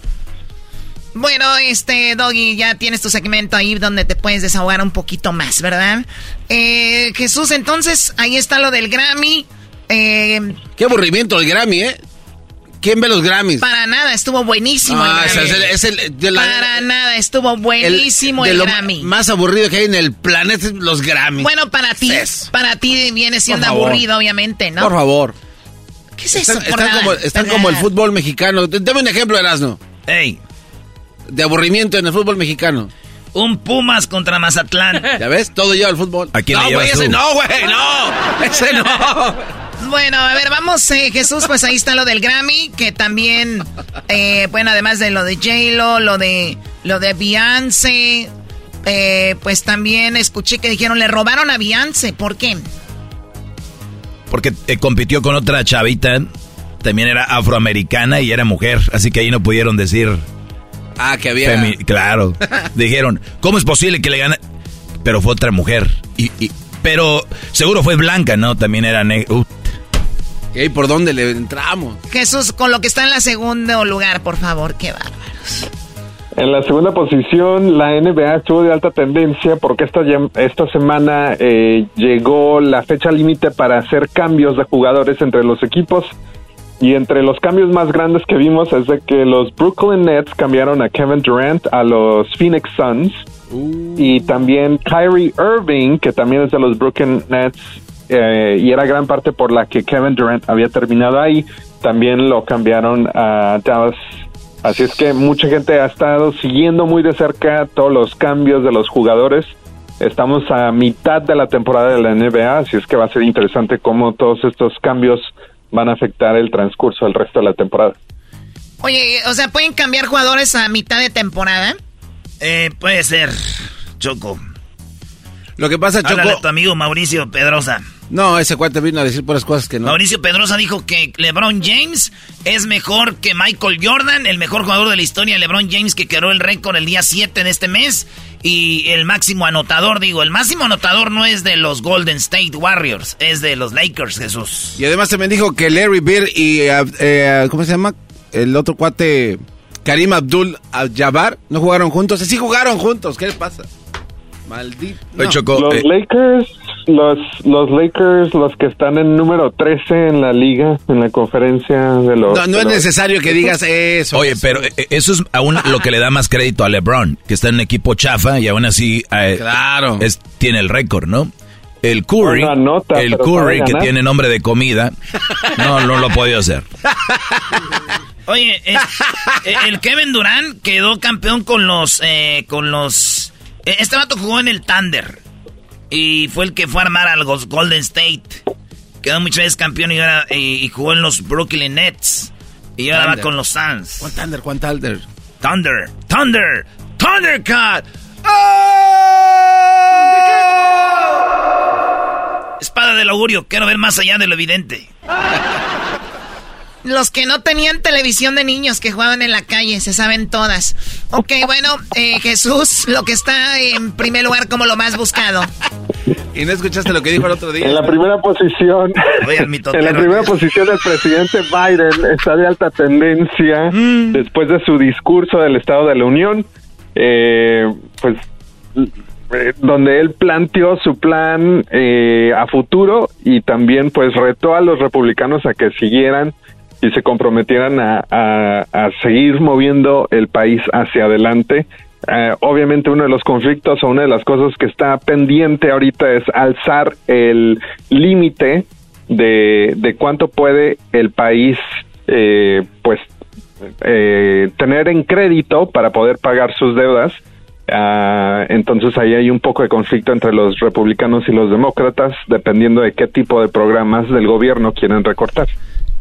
Bueno, este, Doggy, ya tienes tu segmento ahí donde te puedes desahogar un poquito más, ¿verdad? Eh, Jesús, entonces, ahí está lo del Grammy. Eh, Qué aburrimiento el Grammy, ¿eh? ¿Quién ve los Grammys? Para nada, estuvo buenísimo el Grammy. Es el, para nada, estuvo buenísimo el, Grammy. más aburrido que hay en el planeta es los Grammys. Bueno, para ti, para ti viene siendo aburrido, obviamente, ¿no? Por favor. ¿Qué es eso? Están, como, están como, el fútbol mexicano. Dame un ejemplo, Erasno. Ey de aburrimiento en el fútbol mexicano? Un Pumas contra Mazatlán. ¿Ya ves? Todo lleva al fútbol. ¿A quién no, güey, ese no, güey, no. Ese no. Bueno, a ver, vamos, eh, Jesús, pues ahí está lo del Grammy, que también, eh, bueno, además de lo de J-Lo, lo de, lo de Beyoncé, eh, pues también escuché que dijeron, le robaron a Beyoncé, ¿por qué? Porque compitió con otra chavita, también era afroamericana y era mujer, así que ahí no pudieron decir Ah, que había. claro. Dijeron, ¿cómo es posible que le gane? Pero fue otra mujer. Y, pero seguro fue blanca, ¿no? También era negra. ¿Y por dónde le entramos? Jesús, con lo que está en la segundo lugar, por favor, qué bárbaros. En la segunda posición, la NBA estuvo de alta tendencia porque esta, esta semana eh, llegó la fecha límite para hacer cambios de jugadores entre los equipos. Y entre los cambios más grandes que vimos es de que los Brooklyn Nets cambiaron a Kevin Durant a los Phoenix Suns. Uh. Y también Kyrie Irving, que también es de los Brooklyn Nets, eh, y era gran parte por la que Kevin Durant había terminado ahí, también lo cambiaron a Dallas. Así es que mucha gente ha estado siguiendo muy de cerca todos los cambios de los jugadores. Estamos a mitad de la temporada de la NBA, así es que va a ser interesante cómo todos estos cambios van a afectar el transcurso del resto de la temporada. Oye, o sea, ¿pueden cambiar jugadores a mitad de temporada? Eh, puede ser, Choco. Lo que pasa, Choco... Háblale a tu amigo Mauricio Pedrosa. No, ese cuate vino a decir puras cosas que no. Mauricio Pedrosa dijo que LeBron James es mejor que Michael Jordan, el mejor jugador de la historia. LeBron James que quedó el récord el día 7 de este mes. Y el máximo anotador, digo, el máximo anotador no es de los Golden State Warriors, es de los Lakers, Jesús. Y además también dijo que Larry Bird y, eh, eh, ¿cómo se llama? El otro cuate, Karim Abdul Jabbar, no jugaron juntos. Sí jugaron juntos, ¿qué le pasa? Maldito. los eh, Lakers, los, los Lakers, los que están en número 13 en la liga, en la conferencia de los... No, no es necesario que digas eso. Oye, pero eh, eso es aún lo que le da más crédito a LeBron, que está en un equipo chafa y aún así eh, claro. es, tiene el récord, ¿no? El Curry, el Curry que tiene nombre de comida, no, no lo ha podido hacer. Oye, el Kevin Durant quedó campeón con los, con los eh, este vato jugó en el Thunder. Y fue el que fue a armar a los Golden State. Quedó muchas veces campeón y, ahora, y, jugó en los Brooklyn Nets. Y ahora va con los Suns. ¿Cuál Thunder? ¿Cuál Thunder? Thunder. Thunder. Thundercat. Espada del augurio. Quiero ver más allá de lo evidente. Los que no tenían televisión de niños que jugaban en la calle, se saben todas. Ok, bueno, eh, Jesús, lo que está en primer lugar como lo más buscado. ¿Y no escuchaste lo que dijo el otro día? En la primera posición, en la primera posición el presidente Biden está de alta tendencia mm. después de su discurso del Estado de la Unión, eh, pues eh, donde él planteó su plan a futuro y también pues retó a los republicanos a que siguieran y se comprometieran a, a, seguir moviendo el país hacia adelante. Eh, obviamente uno de los conflictos o una de las cosas que está pendiente ahorita es alzar el límite de, de cuánto puede el país eh, pues eh, tener en crédito para poder pagar sus deudas. Ah, entonces ahí hay un poco de conflicto entre los republicanos y los demócratas, dependiendo de qué tipo de programas del gobierno quieren recortar.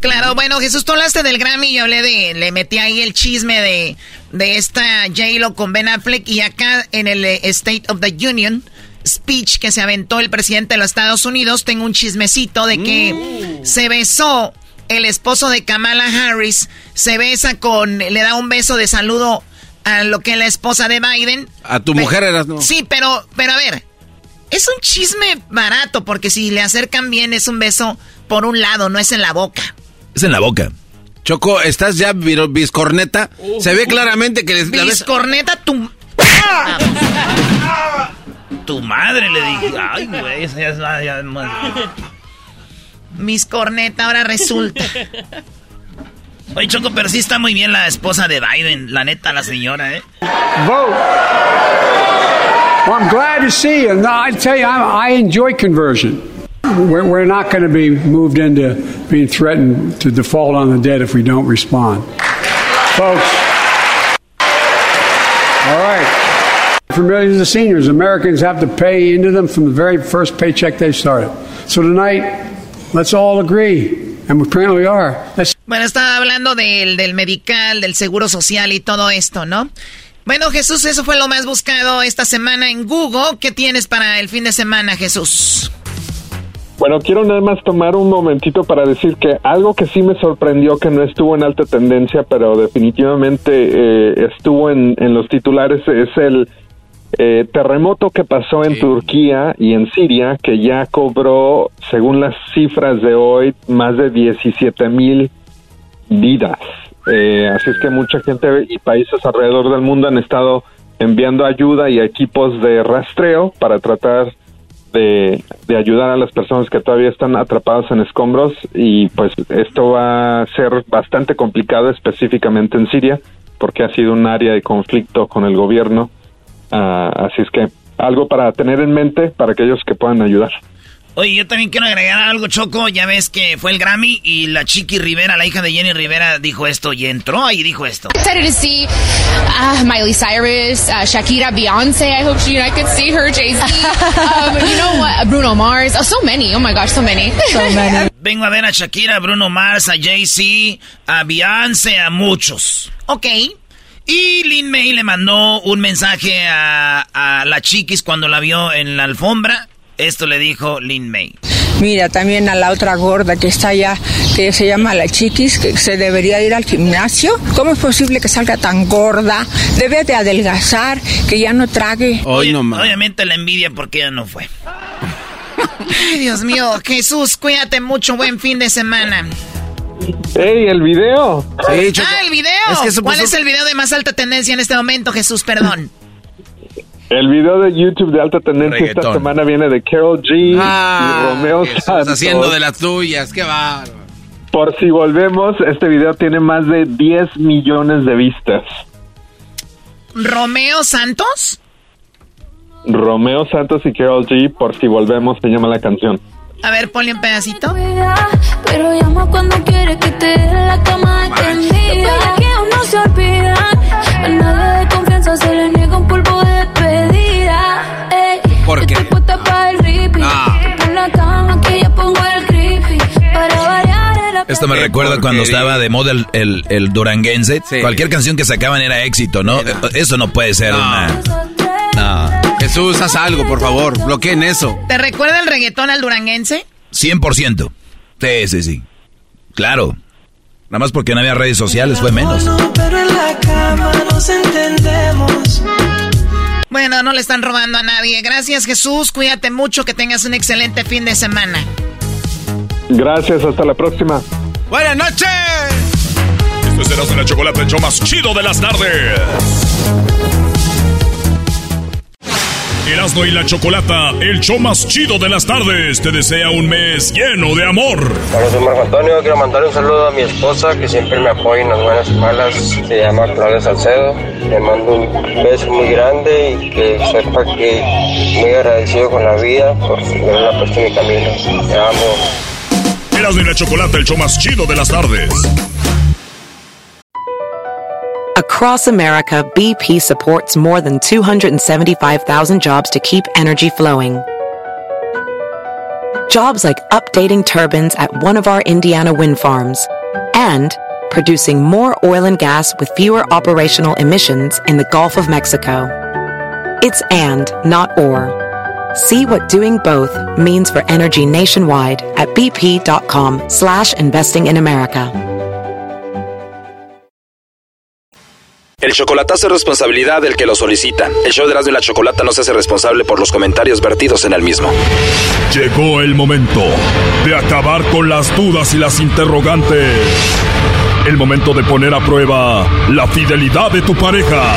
Claro, bueno, Jesús, tú hablaste del Grammy, yo hablé de, le metí ahí el chisme de, de esta J-Lo con Ben Affleck y acá en el eh, State of the Union speech que se aventó el presidente de los Estados Unidos, tengo un chismecito de que mm. se besó el esposo de Kamala Harris, se besa con, le da un beso de saludo a lo que es la esposa de Biden. A tu mujer eras, ¿no? Sí, pero, pero a ver, es un chisme barato porque si le acercan bien es un beso por un lado, no es en la boca. Es en la boca. Choco, ¿estás ya biscorneta? Se ve claramente que... Les, biscorneta, tu... tu madre, le dije. Ay, güey, esa ya es la... Ya Mis corneta, ahora resulta. Oye, Choco, pero sí está muy bien la esposa de Biden. La neta, la señora, ¿eh? Vote. Well, I'm glad to see you. No, I tell you, I, I enjoy conversion. We're, not going to be moved into being threatened to default on the debt if we don't respond. Folks, all right. For millions of seniors, Americans have to pay into them from the very first paycheck they started. So tonight, let's all agree, and we apparently are. Let's bueno, estaba hablando del, del medical, del seguro social y todo esto, ¿no? Bueno, Jesús, eso fue lo más buscado esta semana en Google. ¿Qué tienes para el fin de semana, Jesús? Bueno, quiero nada más tomar un momentito para decir que algo que sí me sorprendió que no estuvo en alta tendencia, pero definitivamente eh, estuvo en, los titulares, es el eh, terremoto que pasó en Turquía y en Siria, que ya cobró, según las cifras de hoy, más de 17 mil vidas. Eh, así es que mucha gente y países alrededor del mundo han estado enviando ayuda y equipos de rastreo para tratar de, ayudar a las personas que todavía están atrapadas en escombros y pues esto va a ser bastante complicado específicamente en Siria porque ha sido un área de conflicto con el gobierno. Ah, así es que algo para tener en mente para aquellos que puedan ayudar. Oye, yo también quiero agregar algo, Choco. Ya ves que fue el Grammy y la Chiqui Rivera, la hija de Jenny Rivera, dijo esto y entró y dijo esto. Excited to see uh, Miley Cyrus, uh, Shakira, Beyonce. I hope you know, I could see her, Jay Z. Um, you know what? Bruno Mars. Oh, so many. Oh my gosh, so many. So many. Vengo a ver a Shakira, Bruno Mars, a Jay Z, a Beyonce, a muchos. Ok. Y Lin May le mandó un mensaje a, a la Chiquis cuando la vio en la alfombra esto le dijo Lin May. Mira, también a la otra gorda que está allá, que se llama la chiquis, que se debería ir al gimnasio. ¿Cómo es posible que salga tan gorda? Debe de adelgazar, que ya no trague. obviamente la envidia porque ya no fue. Ay, Dios mío, Jesús, cuídate mucho, buen fin de semana. ¡Ey, el video! ah, el video. ¿Cuál es el video de más alta tendencia en este momento, Jesús? Perdón. El video de YouTube de alta tendencia esta semana viene de Carol G Ah, y Romeo Santos. haciendo de las tuyas, qué bárbaro. Por si volvemos, este video tiene más de 10 millones de vistas. ¿Romeo Santos? Romeo Santos y Carol G, por si volvemos, se llama la canción. A ver, ponle un pedacito. Pero llama cuando quiere que te dé la cama Esto me recuerda cuando estaba de moda el, el, el duranguense. Cualquier canción que sacaban era éxito, ¿no? Eso no puede ser una... No. Jesús, haz algo, por favor. Bloqueen eso. ¿Te recuerda el reggaetón al duranguense? 100%. Sí, sí, sí. Claro. Nada más porque no había redes sociales, fue menos. Pero en la cama nos entendemos. Bueno, no le están robando a nadie. Gracias, Jesús. Cuídate mucho. Que tengas un excelente fin de semana. Gracias, hasta la próxima. Buenas noches. Esto es Erasmo y la Chocolate, el show más chido de las tardes. Erasmo y la Chocolata, el show más chido de las tardes, te desea un mes lleno de amor. Hola, soy Marco Antonio. Quiero mandar un saludo a mi esposa que siempre me apoya en las buenas y malas. Se llama Claudia Salcedo. Le mando un beso muy grande y que sepa que muy agradecido con la vida por haberla puesto en mi camino. Te amo. Erasmo y la Chocolata, el show más chido de las tardes. Across America, BP supports more than 275,000 jobs to keep energy flowing. Jobs like updating turbines at one of our Indiana wind farms and producing more oil and gas with fewer operational emissions in the Gulf of Mexico. It's and, not or. See what doing both means for energy nationwide at bp.com slash investing in America. El chocolatazo es responsabilidad del que lo solicita. El show de Erasmo y la Chocolata no se hace responsable por los comentarios vertidos en el mismo. Llegó el momento de acabar con las dudas y las interrogantes. El momento de poner a prueba la fidelidad de tu pareja.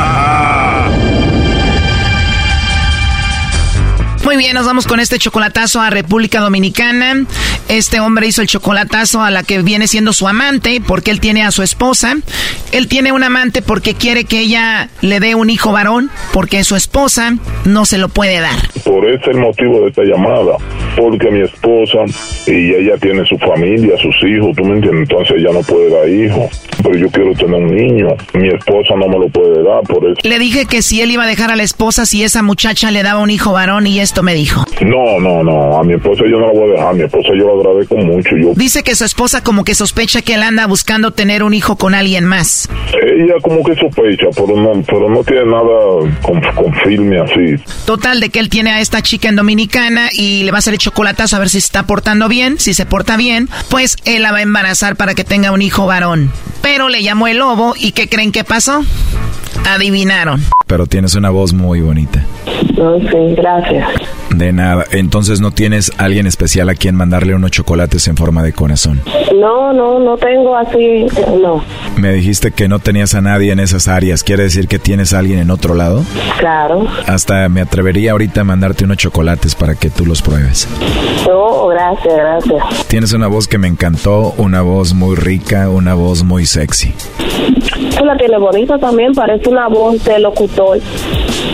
Muy bien, nos vamos con este chocolatazo a República Dominicana. Este hombre hizo el chocolatazo a la que viene siendo su amante, porque él tiene a su esposa. Él tiene un amante porque quiere que ella le dé un hijo varón, porque su esposa no se lo puede dar. Por ese es el motivo de esta llamada. Porque mi esposa y ella tiene su familia, sus hijos, ¿tú me entiendes? Entonces ella no puede dar hijos. Pero yo quiero tener un niño. Mi esposa no me lo puede dar, por eso. Le dije que si él iba a dejar a la esposa si esa muchacha le daba un hijo varón y esto me dijo. No, no, no. A mi esposa yo no la voy a dejar. A mi esposa yo la agradezco mucho. Yo, Dice que su esposa como que sospecha que él anda buscando tener un hijo con alguien más. ella como que sospecha, pero no, pero no tiene nada con, con firme así. Total de que él tiene a esta chica en Dominicana y le va a hacer el chocolatazo a ver si se está portando bien. Si se porta bien, pues él la va a embarazar para que tenga un hijo varón. Pero le llamó el lobo y ¿qué creen que pasó? Adivinaron. Pero tienes una voz muy bonita. No, sí, gracias. De nada. Entonces no tienes alguien especial a quien mandarle unos chocolates en forma de corazón. No, no, no tengo así, no. Me dijiste que no tenías a nadie en esas áreas. ¿Quiere decir que tienes a alguien en otro lado? Claro. Hasta me atrevería ahorita a mandarte unos chocolates para que tú los pruebes. No, gracias, gracias. Tienes una voz que me encantó, una voz muy rica, una voz muy sexy. Tú la tienes bonita también, parece una voz de locutor,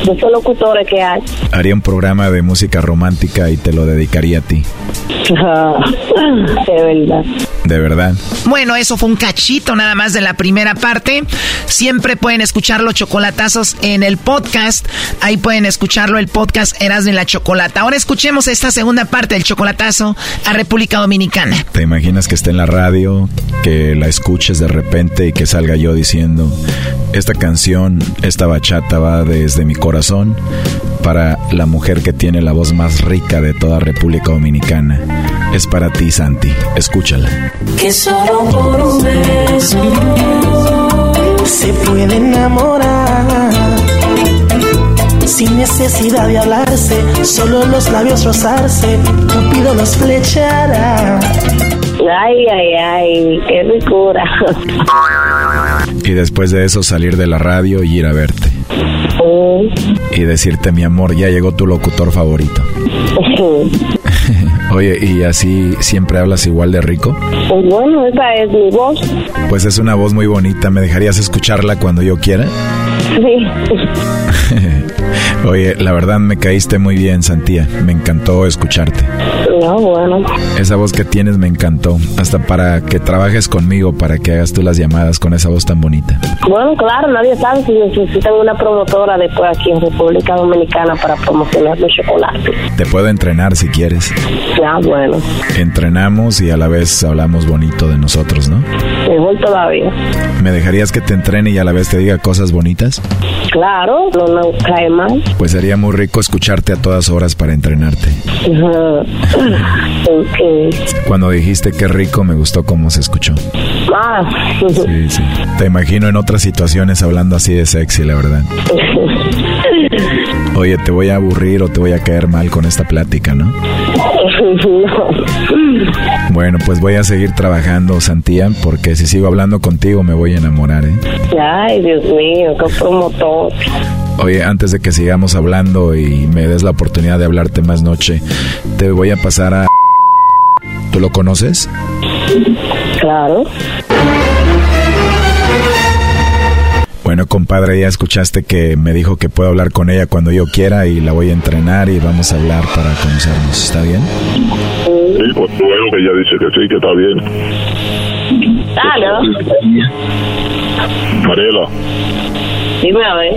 de esos locutores que hay. Haría un programa de música romántica y te lo dedicaría a ti. de verdad. De verdad. Bueno, eso fue un cachito nada más de la primera parte. Siempre pueden escuchar los chocolatazos en el podcast. Ahí pueden escucharlo, el podcast Erasmo y la Chocolata. Ahora escuchemos esta segunda parte del chocolatazo a República Dominicana. ¿Te imaginas que esté en la radio, que la escuches de repente y que salga yo diciendo, esta canción, esta bachata va desde mi corazón para la mujer que tiene la voz más rica de toda República Dominicana? Es para ti, Santi. Escúchala. Que solo por un beso se puede enamorar. sin necesidad de hablarse, solo los labios rozarse, Cupido los flechará. Ay, ay, ay, qué ricura. Y después de eso salir de la radio y ir a verte. Y decirte, mi amor, ya llegó tu locutor favorito. Oye, ¿y así siempre hablas igual de rico? Pues bueno, esa es mi voz. Pues es una voz muy bonita. ¿Me dejarías escucharla cuando yo quiera? Sí. Oye, la verdad me caíste muy bien, Santía. Me encantó escucharte. No, bueno. Esa voz que tienes me encantó. Hasta para que trabajes conmigo, para que hagas tú las llamadas con esa voz tan bonita. Bueno, claro, nadie sabe si necesitan una promotora después aquí en República Dominicana para promocionar los chocolates. Te puedo entrenar si quieres. Ya, bueno. Entrenamos y a la vez hablamos bonito de nosotros, ¿no? Mejor todavía. ¿Me dejarías que te entrene y a la vez te diga cosas bonitas? Claro, no nos cae mal. Pues sería muy rico escucharte a todas horas para entrenarte. Ok. Cuando dijiste qué rico, me gustó cómo se escuchó. Ah. Sí, sí. Te imagino en otras situaciones hablando así de sexy, la verdad. Oye, te voy a aburrir o te voy a caer mal con esta plática, ¿no? Bueno, pues voy a seguir trabajando, Santía, porque si sigo hablando contigo me voy a enamorar, ¿eh? Ay, Dios mío, qué promotor. Oye, antes de que sigamos hablando y me des la oportunidad de hablarte más noche, te voy a pasar a... ¿Tú lo conoces? Claro. Bueno, compadre, ya escuchaste que me dijo que puedo hablar con ella cuando yo quiera y la voy a entrenar y vamos a hablar para conocernos. ¿Está bien? Sí, pues luego que ella dice que sí, que está bien. Dale. Mariela, Dime a ver.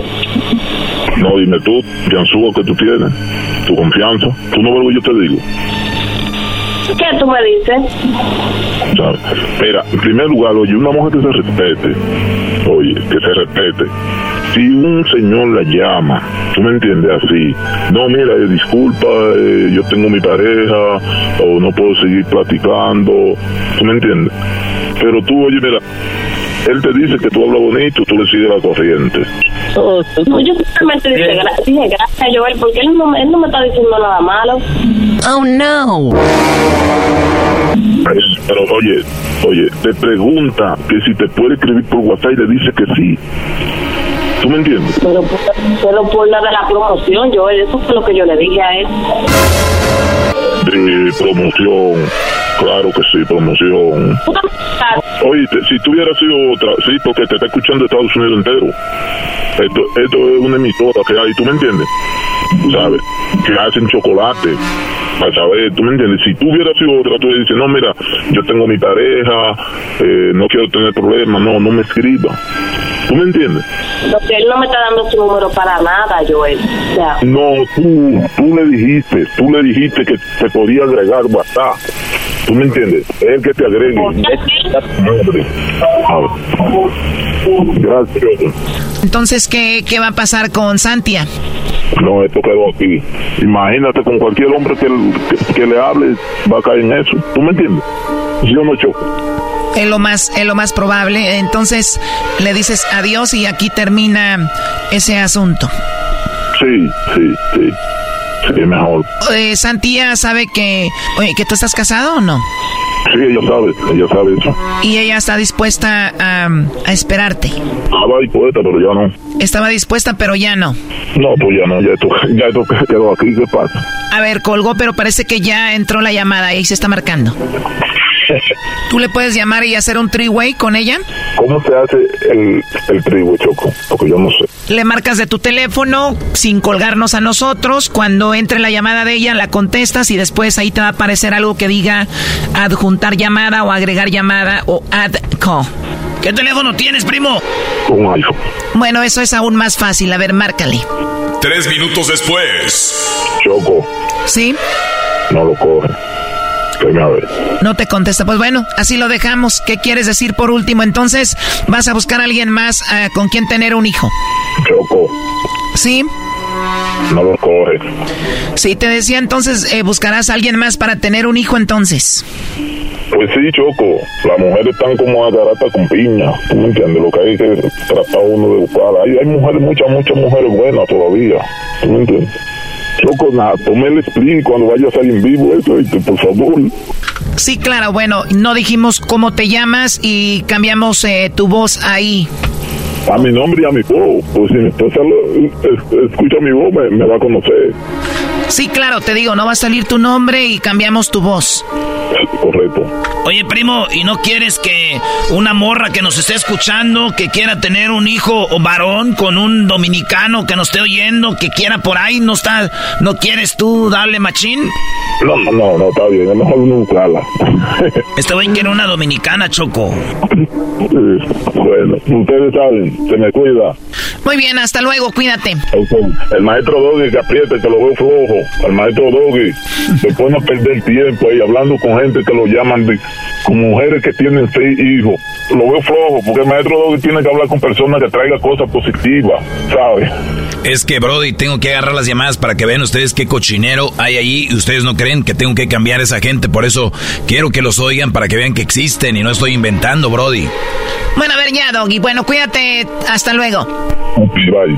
no dime tú, Jansugo, que tú tienes, tu confianza. Tú no ves lo que yo te digo. ¿Qué tú me dices? Mira, en primer lugar, oye, una mujer que se respete, oye, que se respete. Si un señor la llama, tú me entiendes así, no, mira, eh, disculpa, eh, yo tengo mi pareja, o no puedo seguir platicando, tú me entiendes. Pero tú, oye, mira, él te dice que tú hablas bonito, tú le sigues la corriente. No, yo simplemente dije, gra- dije gracias, Joel, porque él no, me- él no me está diciendo nada malo. Oh, no. Pero oye, oye, te pregunta que si te puede escribir por WhatsApp y le dice que sí. ¿Tú me entiendes? Pero, pero por la de la promoción, Joel, eso fue lo que yo le dije a él. De promoción, claro que sí, promoción. Oye, si tú hubieras sido otra, sí, porque te está escuchando Estados Unidos entero. Esto, esto es una emisora que hay, ¿tú me entiendes? ¿Sabes? Que hacen chocolate. Para saber, ¿tú me entiendes? Si tú hubieras sido otra, tú le dices, no, mira, yo tengo mi pareja, eh, no quiero tener problemas, no, no me escriba. ¿Tú me entiendes? Porque él no me está dando su número para nada, Joel. O sea, No, tú, tú le dijiste, tú le dijiste que te podía agregar WhatsApp. ¿Tú me entiendes? Es el que te agregue. Gracias. Entonces, ¿qué, ¿qué va a pasar con Santia? No, esto quedó aquí. Imagínate con cualquier hombre que, que, que le hable, va a caer en eso. ¿Tú me entiendes? Yo no choco. Es lo más, es lo más probable. Entonces, le dices adiós y aquí termina ese asunto. Sí, sí, sí. Sí, mejor. Eh, Santía sabe que, oye, que tú estás casado o no? Sí, ella sabe, ella sabe eso. Y ella está dispuesta a, a esperarte. Estaba dispuesta, pero ya no. Estaba dispuesta, pero ya no. No, pues ya no, ya esto, ya esto quedó aquí. ¿Qué pasa? A ver, colgó, pero parece que ya entró la llamada y ahí se está marcando. ¿Tú le puedes llamar y hacer un three-way con ella? ¿Cómo se hace el, el Choco? Porque yo no sé. Le marcas de tu teléfono sin colgarnos a nosotros. Cuando entre la llamada de ella, la contestas y después ahí te va a aparecer algo que diga adjuntar llamada o agregar llamada o add call. ¿Qué teléfono tienes, primo? Un iPhone. Bueno, eso es aún más fácil. A ver, márcale. Tres minutos después. Choco, ¿Sí? no lo coge. No te contesta. Pues bueno, así lo dejamos. ¿Qué quieres decir por último? Entonces, vas a buscar a alguien más eh, con quien tener un hijo. Choco, ¿Sí? no lo coge. Sí, te decía entonces, eh, buscarás a alguien más para tener un hijo entonces. Pues sí, Choco, las mujeres están como a garata con piña. ¿Tú me entiendes? Lo que hay que tratar uno de buscar. Hay, hay mujeres, muchas, muchas mujeres buenas todavía. ¿Tú me entiendes? Choco, nada, tomé el split cuando vaya a salir en vivo eso, y por favor. Sí, claro, bueno, no dijimos cómo te llamas y cambiamos eh, tu voz ahí. A mi nombre y a mi voz. Pues si mi esposa lo- es- escucha mi voz, me, me va a conocer. Sí, claro, te digo, no va a salir tu nombre y cambiamos tu voz. Correcto. Oye, primo, ¿y no quieres que una morra que nos esté escuchando, que quiera tener un hijo o varón con un dominicano que nos esté oyendo, que quiera por ahí, no está, no quieres tú darle machín? No, no, no, no, está bien, es mejor uno buscarla. Este güey quiere una dominicana, Choco. bueno, ustedes saben, se me cuida. Muy bien, hasta luego, cuídate. El maestro Doggy que apriete, que lo veo flojo. El maestro Doggy, después no perder tiempo ahí hablando con gente que lo llaman de, con mujeres que tienen seis hijos. Lo veo flojo, porque el maestro Doggy tiene que hablar con personas que traigan cosas positivas, ¿sabes? Es que, Brody, tengo que agarrar las llamadas para que vean ustedes qué cochinero hay allí y ustedes no creen que tengo que cambiar a esa gente. Por eso quiero que los oigan para que vean que existen y no estoy inventando, Brody. Bueno, a ver ya, Doggy. Bueno, cuídate. Hasta luego. Bye.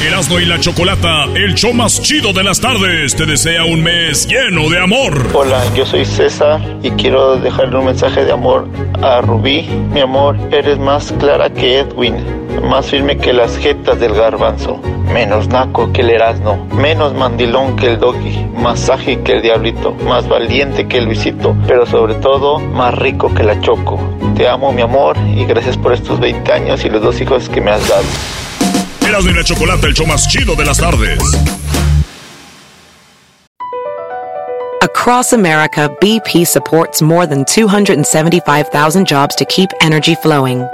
Erasno y la Chocolata, el show más chido de las tardes, te desea un mes lleno de amor. Hola, yo soy César y quiero dejarle un mensaje de amor a Rubí. Mi amor, eres más clara que Edwin, más firme que las jetas del garbanzo, menos naco que el Erasno, menos mandilón que el Doggy, más ágil que el Diablito, más valiente que el Luisito, pero sobre todo más rico que la Choco. Te amo, mi amor, y gracias por estos 20 años y los dos hijos que me has dado. Erasno y la Chocolata, el show más chido de las tardes. Across America, BP supports more than 275,000 jobs to keep energy flowing.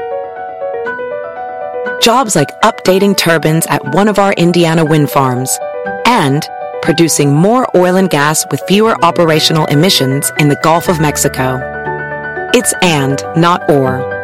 Jobs like updating turbines at one of our Indiana wind farms and producing more oil and gas with fewer operational emissions in the Gulf of Mexico. It's and, not or.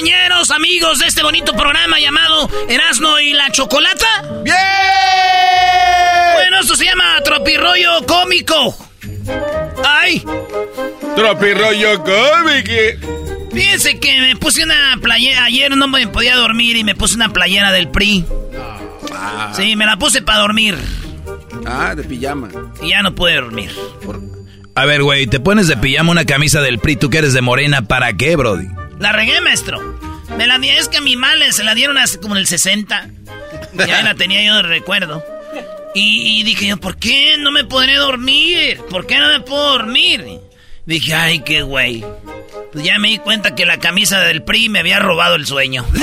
compañeros, amigos de este bonito programa llamado Erasno y la Chocolata? ¡Bien! Bueno, esto se llama Tropirollo Cómico. ¡Ay! Tropirollo cómico. Fíjense que me puse una playera. Ayer no me podía dormir y me puse una playera del PRI. Sí, me la puse para dormir. Ah, de pijama. Y ya no pude dormir. A ver, güey, te pones de pijama una camisa del PRI, tú que eres de morena, ¿para qué, Brody? La regué, maestro. Me la di, es que a mi madre se la dieron hace como en el 60. Ya la tenía yo de recuerdo. Y, y dije yo, ¿por qué no me podré dormir? ¿Por qué no me puedo dormir? Dije, ay, qué güey. Pues ya me di cuenta que la camisa del PRI me había robado el sueño.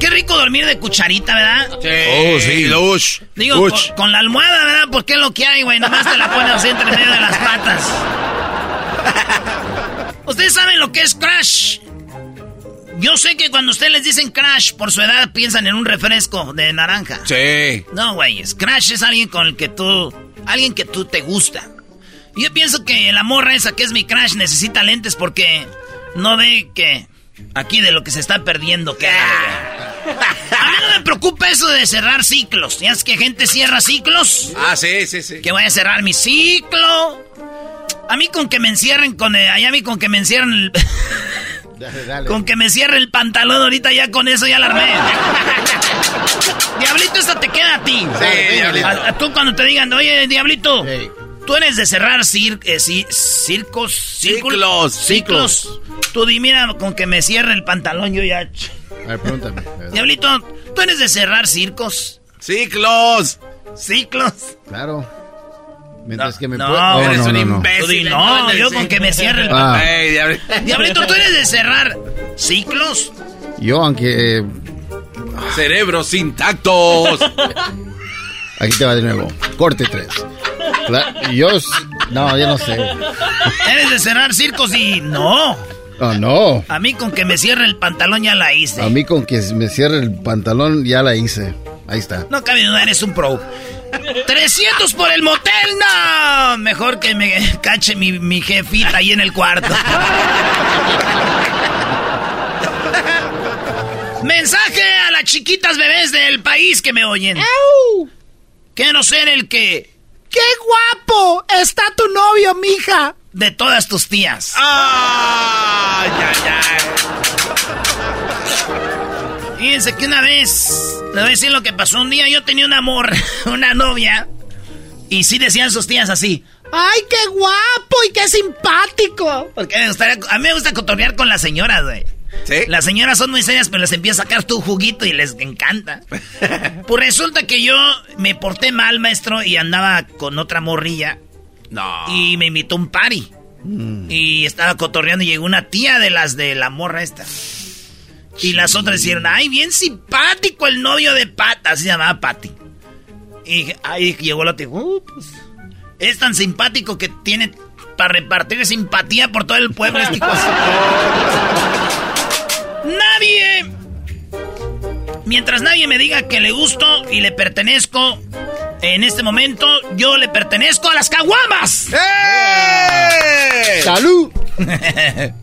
qué rico dormir de cucharita, ¿verdad? Oh, sí, Lush. Digo, Lush. con, con la almohada, ¿verdad? Porque es lo que hay, güey. Nomás te la pones así entre medio de las patas. Ustedes saben lo que es crash. Yo sé que cuando ustedes les dicen crash, por su edad piensan en un refresco de naranja. Sí. No, güey, crash es alguien con el que tú... Alguien que tú te gusta. Yo pienso que la morra esa que es mi crash necesita lentes porque no ve que... Aquí de lo que se está perdiendo, que... A mí no me preocupa eso de cerrar ciclos. ¿Ya es que gente cierra ciclos? Ah, sí, sí, sí. Que voy a cerrar mi ciclo. A mí con que me encierren con... el- allá a mí con que me encierren el... Con que me cierre el pantalón ahorita ya con eso ya la armé. Diablito, esta te queda a ti. Sí, Diablito. A, a tú cuando te digan, oye, Diablito, tú eres de cerrar cir- eh, ci- circos, círculos, Ciclos, ciclos. Tú di, mira, con que me cierre el pantalón yo ya... A ver, pregúntame. Diablito, tú eres de cerrar circos. Ciclos. Ciclos. Claro. Mientras que me No, puedo- eres un imbécil. Tú di, no, yo con que me cierre el Ah. Diablo. Diablito, tú eres de cerrar ciclos. Yo, aunque. eh, Cerebros intactos. aquí te va de nuevo. Corte 3. yo. No, yo no sé. Eres de cerrar circos y no. Oh, no. A mí con que me cierre el pantalón ya la hice. A mí con que me cierre el pantalón ya la hice. Ahí está. No cabe duda, eres un pro. 300 por el motel, no. Mejor que me cache mi, mi jefita ahí en el cuarto. Mensaje a las chiquitas bebés del país que me oyen. Quiero ser el que... ¡Qué guapo! Está tu novio, mija. De todas tus tías. Ay, ay, ay. Fíjense que una vez, le voy a decir lo que pasó un día, yo tenía un amor, una novia, y sí decían sus tías así, ¡ay, qué guapo y qué simpático! Porque me gustaría- a mí me gusta cotorrear con las señoras, güey. ¿Sí? Las señoras son muy serias, pero les empieza a sacar tu juguito y les encanta. pues resulta que yo me porté mal, maestro, y andaba con otra morrilla. No. Y me invitó un party. Y estaba cotorreando y llegó una tía de las de la morra esta. Y las otras dijeron, ay, bien simpático el novio de Pata, así se llamaba Patty. Y ahí llegó la tía, "Uh, pues, es tan simpático que tiene para repartir simpatía por todo el pueblo este hijo de su-". Nadie, mientras nadie me diga que le gusto y le pertenezco, en este momento yo le pertenezco a las caguamas. ¡Eh! ¡Salud!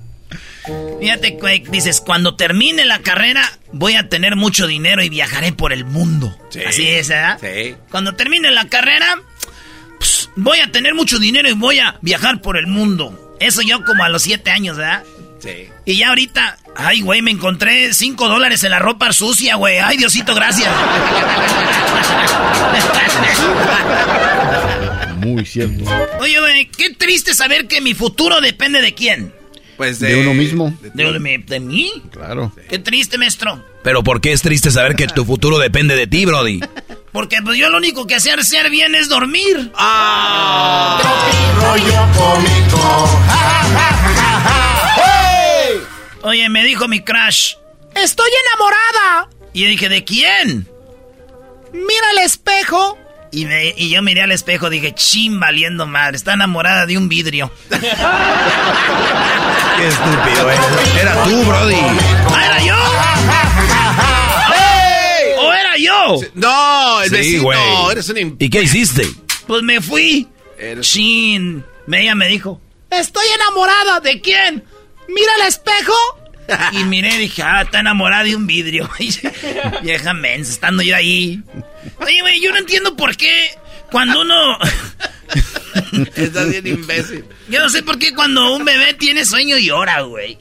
Fíjate, güey, dices, cuando termine la carrera voy a tener mucho dinero y viajaré por el mundo. Sí. Así es, ¿verdad? Sí. Cuando termine la carrera, pues, voy a tener mucho dinero y voy a viajar por el mundo. Eso yo como a los siete años, ¿verdad? Sí. Y ya ahorita, ay, güey, me encontré cinco dólares en la ropa sucia, güey. Ay, Diosito, gracias. Muy cierto. Oye, güey, qué triste saber que mi futuro depende de quién. Pues De uno mismo. ¿De, de- de mí? Claro. Qué triste, maestro. Pero ¿por qué es triste saber que tu futuro depende de ti, Brody? Porque pues yo lo único que sé hacer bien es dormir. rollo cómico. Oye, me dijo mi crush. Estoy enamorada. Y yo dije, ¿de quién? Mira el espejo. Y, me- y yo miré al espejo, dije, chin, valiendo madre, está enamorada de un vidrio. Qué estúpido eres. Era tú, Brody. ¿Ah, era yo? ¿O era yo? No, el Sí, vecino. güey. Eres un ¿Y qué hiciste? Pues me fui. Eres- Chin. Ella me dijo, estoy enamorada. ¿De quién? Mira el espejo. Y miré y dije, ah, está enamorada de un vidrio. Vieja mensa, estando yo ahí. Oye, güey, yo no entiendo por qué cuando uno... Estás bien imbécil. Yo no sé por qué cuando un bebé tiene sueño llora, güey.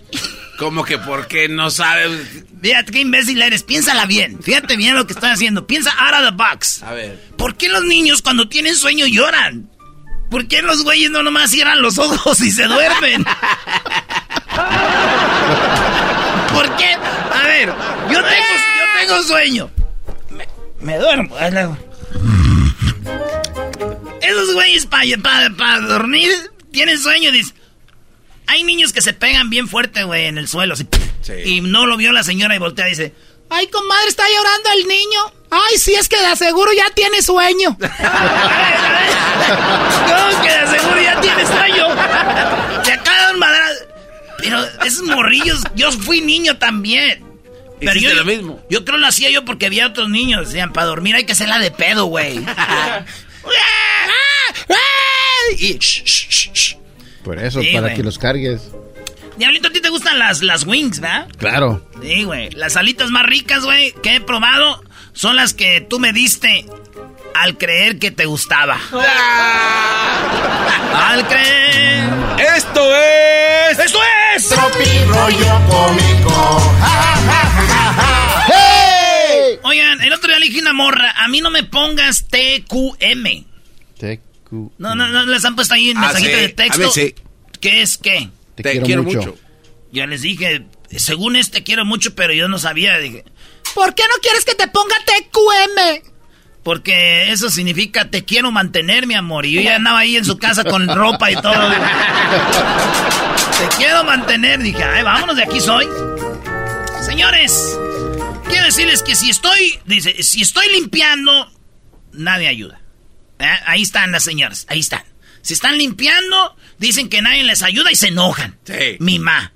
Como que porque no sabes. Fíjate qué imbécil eres, piénsala bien. Fíjate bien lo que estás haciendo. Piensa out of the box. A ver. ¿Por qué los niños cuando tienen sueño lloran? ¿Por qué los güeyes no nomás cierran los ojos y se duermen? ¿Por qué? A ver, yo tengo, yo tengo sueño. Me, me duermo. Esos güeyes para dormir tienen sueño. Dice, hay niños que se pegan bien fuerte, güey, en el suelo. así, Y no lo vio la señora y voltea y dice, ay, comadre, está llorando el niño. Ay, sí, es que de aseguro ya tiene sueño. ¿Cómo que de aseguro ya tiene sueño? Te acaba un madrazo. Pero esos morrillos, yo fui niño también. Pero Hiciste yo, lo mismo. Yo creo lo hacía yo porque había otros niños. Decían, para dormir hay que hacerla de pedo, güey. y, shh, shh, shh, shh. Por eso, Sí, para güey. que los cargues. Diablito, a ti te gustan las, las wings, ¿verdad? Claro. Sí, güey. Las alitas más ricas, güey, que he probado son las que tú me diste al creer que te gustaba. Al creer. ¡Esto es! ¡Esto es! Tropi rollo cómico. Oigan, el otro día le dije a una morra, a mí no me pongas TQM. Tecu- No, no, no les han puesto ahí en Ah, mensajito sí. de texto. A mí sí. ¿Qué es qué? Te, quiero, mucho. Ya les dije, según este quiero mucho, pero yo no sabía. Dije, ¿Por qué no quieres que te ponga TQM? Porque eso significa te quiero mantener, mi amor. Y yo ya andaba ahí en su casa con ropa y todo. te quiero mantener. Dije, ay, vámonos, de aquí soy. Señores, quiero decirles que si estoy, dice, si estoy limpiando, nadie ayuda. ¿Eh? Ahí están las señoras, ahí están. Si están limpiando, dicen que nadie les ayuda y se enojan. Sí. Mi ma.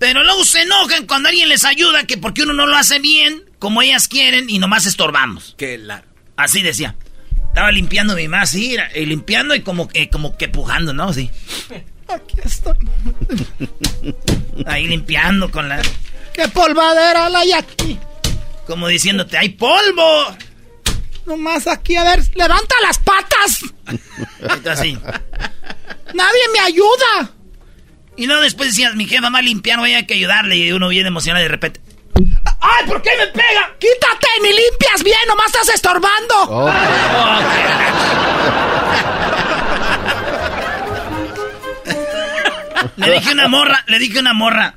Pero luego se enojan cuando alguien les ayuda, que porque uno no lo hace bien, como ellas quieren, y nomás estorbamos. Qué largo. Así decía. Estaba limpiando mi mamá, sí, y limpiando y como, que como que pujando, ¿no? Sí. Aquí estoy. Ahí limpiando con la... ¡Qué polvadera la hay aquí! Como diciéndote, ¡hay polvo! Nomás aquí, a ver, levanta las patas. así. Nadie me ayuda. Y luego después decías, mi jefa a limpiar, voy a que ayudarle. Y uno viene emocionado de repente. ¡Ay, ¿por qué me pega? ¡Quítate! ¡Ni limpias bien! ¡Nomás estás estorbando! Oh. le dije una morra, le dije una morra.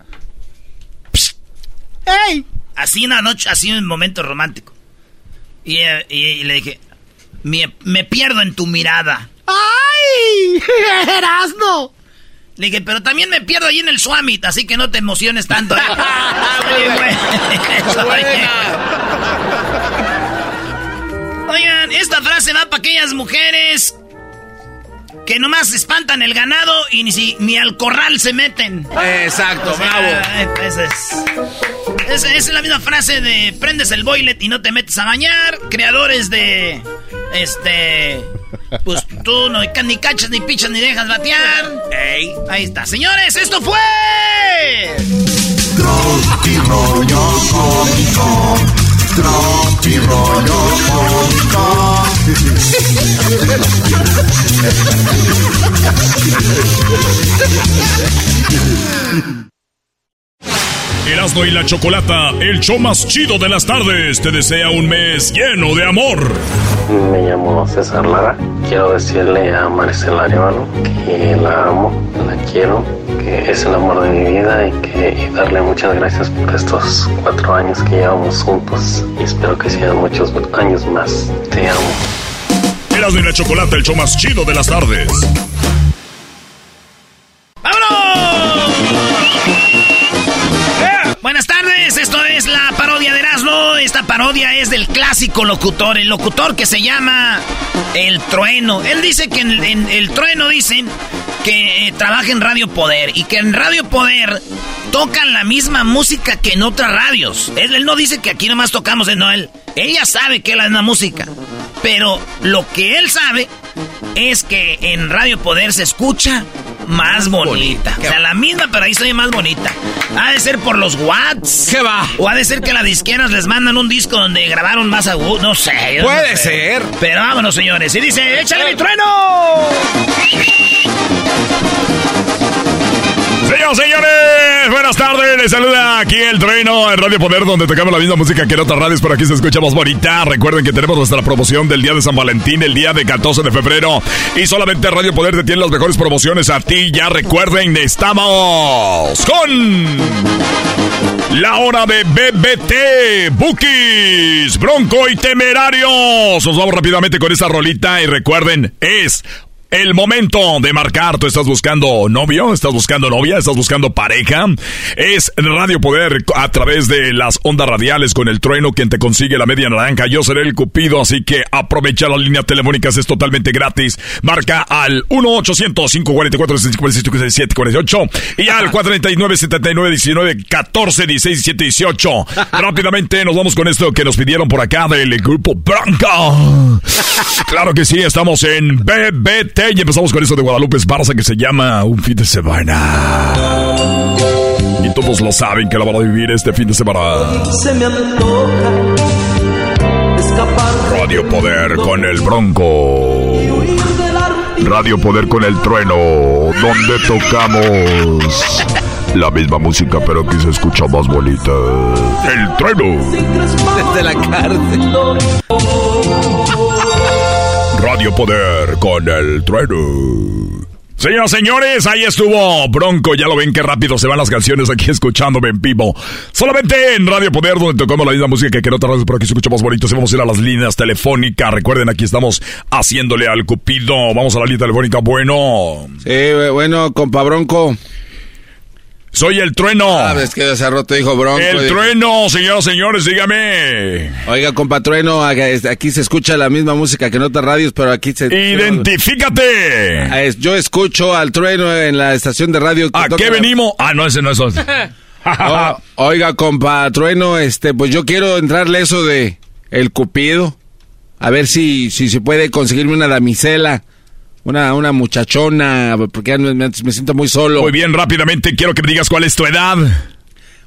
¡Ey! Así una noche, así un momento romántico. Y, y, le dije, me, me, pierdo en tu mirada. ¡Ay! ¡Erasno! Le dije, pero también me pierdo ahí en el Swamit, así que no te emociones tanto. ¿eh? Oigan, esta frase va para aquellas mujeres que nomás espantan el ganado y ni, ni al corral se meten. Exacto, bravo. Esa es, es, la misma frase de prendes el boilet y no te metes a bañar. Creadores de. Este. Pues tú no ni cachas, ni pichas, ni dejas batear. Ey. Ahí está. Señores, esto fue. Tropi rollo cómico. Tropi rollo cómico. Erasmo y la Chocolata, el show más chido de las tardes, te desea un mes lleno de amor. Me llamo César Lara. Quiero decirle a Maricela Arevalo que la amo, la quiero, que es el amor de mi vida y que darle muchas gracias por estos cuatro años que llevamos juntos y espero que sean muchos años más. Te amo. Erasmo y la Chocolata, el show más chido de las tardes. Parodia es del clásico locutor, el locutor que se llama El Trueno. Él dice que en, El Trueno dicen que eh, trabaja en Radio Poder y que en Radio Poder tocan la misma música que en otras radios. Él, no dice que aquí nomás tocamos en Noel. Ella sabe que es la misma música. Pero lo que él sabe es que en Radio Poder se escucha más bonita. O sea, la misma, pero ahí soy más bonita. Ha de ser por los watts. ¿Qué va? O ha de ser que las disqueras les mandan un disco donde grabaron más agudo. No sé. Puede ser. Pero vámonos, señores. Y dice, échale mi trueno. Señores, buenas tardes. Les saluda aquí el Trueno en Radio Poder, donde tocamos la misma música que en otras radios, pero aquí se escucha más bonita. Recuerden que tenemos nuestra promoción del día de San Valentín, el día de 14 de febrero. Y solamente Radio Poder te tiene las mejores promociones a ti. Ya recuerden, estamos con la hora de BBT, Bookies, Bronco y Temerarios. Nos vamos rápidamente con esta rolita y recuerden, es el momento de marcar. Tú estás buscando novio, estás buscando novia, estás buscando pareja. Es Radio Poder a través de las ondas radiales con el trueno quien te consigue la media naranja. Yo seré el cupido, así que aprovecha las líneas telefónicas, es totalmente gratis. Marca al 1-800-544-6748 y al 439-79-19-14-16-17-18. Rápidamente nos vamos con esto que nos pidieron por acá del grupo Bronco. Claro que sí, estamos en BBT y empezamos con eso de Guadalupe Esparza que se llama Un fin de semana. Y todos lo saben que la van a vivir este fin de semana. Se me antoja escapar. Radio Poder con el Bronco. Radio Poder con el Trueno, donde tocamos la misma música, pero aquí se escucha más bonita. El Trueno. Desde la cárcel. Radio Poder con el trueno. Señoras, señores, ahí estuvo Bronco. Ya lo ven qué rápido se van las canciones aquí escuchándome en vivo. Solamente en Radio Poder, donde tocamos la misma música que en otras radios, pero aquí se escucha más bonito. Si vamos a ir a las líneas telefónicas. Recuerden, aquí estamos haciéndole al Cupido. Vamos a la línea telefónica. Bueno. Sí, bueno, compa Bronco. Soy el trueno. Ah, ves que hace rato dijo Bronco. El trueno, señoras, señores, dígame. Oiga, compa trueno, aquí se escucha la misma música que en otras radios, pero aquí se... ¡Identifícate! Ah, yo escucho al trueno en la estación de radio. ¿A qué venimos? Ah, no, ese no es eso. oiga, compa trueno, este, pues yo quiero entrarle eso de el cupido. A ver si, si se puede conseguirme una damisela. Una, una muchachona, porque me, siento muy solo. Muy bien, rápidamente quiero que me digas cuál es tu edad.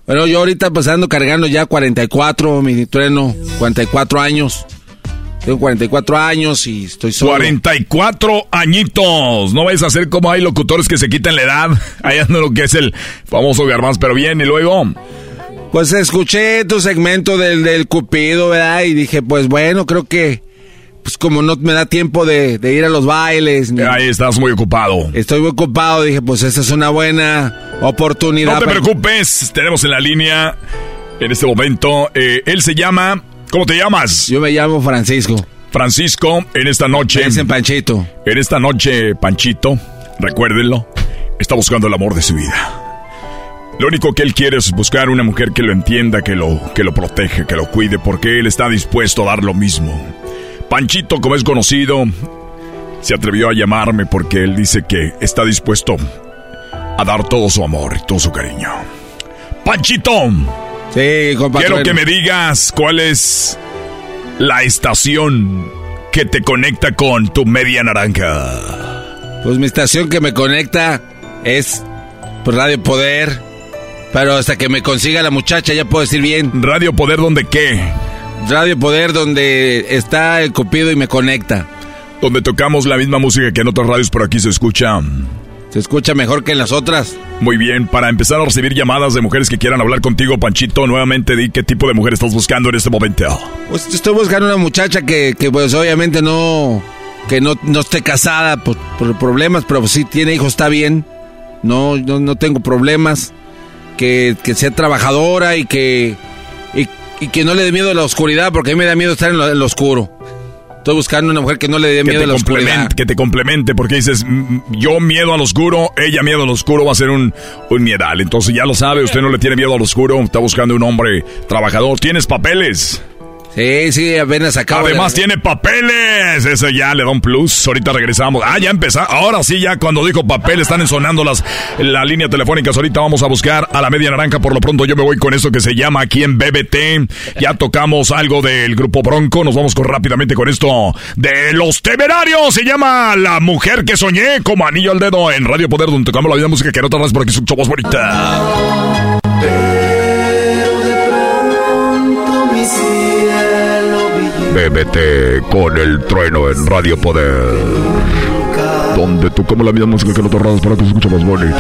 Bueno, yo ahorita pues ando cargando ya 44, mi trueno, 44 años. Tengo 44 años y estoy solo. 44 añitos. No vais a ser como hay locutores que se quitan la edad. Ahí ando lo que es el famoso Garbanz, pero bien, y luego... Pues escuché tu segmento del, del Cupido, ¿verdad? Y dije, pues bueno, creo que pues como no me da tiempo de, ir a los bailes. Ahí estás muy ocupado. Estoy muy ocupado, dije, pues esa es una buena oportunidad. No te preocupes, tenemos en la línea en este momento, eh, él se llama, ¿cómo te llamas? Yo me llamo Francisco. Francisco, en esta noche... en Panchito. En esta noche, Panchito, recuérdenlo, está buscando el amor de su vida. Lo único que él quiere es buscar una mujer que lo entienda, que lo, que lo proteja, que lo cuide, porque él está dispuesto a dar lo mismo. Panchito, como es conocido, se atrevió a llamarme porque él dice que está dispuesto a dar todo su amor y todo su cariño. Panchito. Sí, Quiero que me digas cuál es la estación que te conecta con tu media naranja. Pues mi estación que me conecta es pues, Radio Poder. Pero hasta que me consiga la muchacha ya puedo decir bien. ¿Radio Poder dónde qué? Radio Poder donde está el Cupido y me conecta. Donde tocamos la misma música que en otras radios, pero aquí se escucha. ¿Se escucha mejor que en las otras? Muy bien, para empezar a recibir llamadas de mujeres que quieran hablar contigo, Panchito, nuevamente di qué tipo de mujer estás buscando en este momento. Pues estoy buscando una muchacha que, que pues obviamente no, que no, no esté casada por, problemas, pero si tiene hijos está bien. No, no, no tengo problemas. Que, que sea trabajadora y que, y que no le dé miedo a la oscuridad, porque a mí me da miedo estar en lo, oscuro. Estoy buscando una mujer que no le dé miedo a la oscuridad. Que te complemente, porque dices, yo miedo al oscuro, ella miedo al oscuro, va a ser un, un miedal. Entonces ya lo sabe, usted no le tiene miedo al oscuro, está buscando un hombre trabajador. ¿Tienes papeles? Sí, sí, apenas acaba. Además tiene papeles. Eso ya le da un plus. Ahorita regresamos. Ah, ya empezó. Ahora sí, ya cuando dijo papel están ensonando las la línea telefónica. Ahorita vamos a buscar a la media naranja. Por lo pronto yo me voy con eso que se llama aquí en BBT. Ya tocamos algo del grupo Bronco. Nos vamos con, rápidamente con esto de los temerarios. Se llama La mujer que soñé como anillo al dedo en Radio Poder, donde tocamos la vida música que no tardas porque somos bonita. Bébete con el trueno en Radio Poder. Donde tú como la misma música que no te para que se escuche más bonita.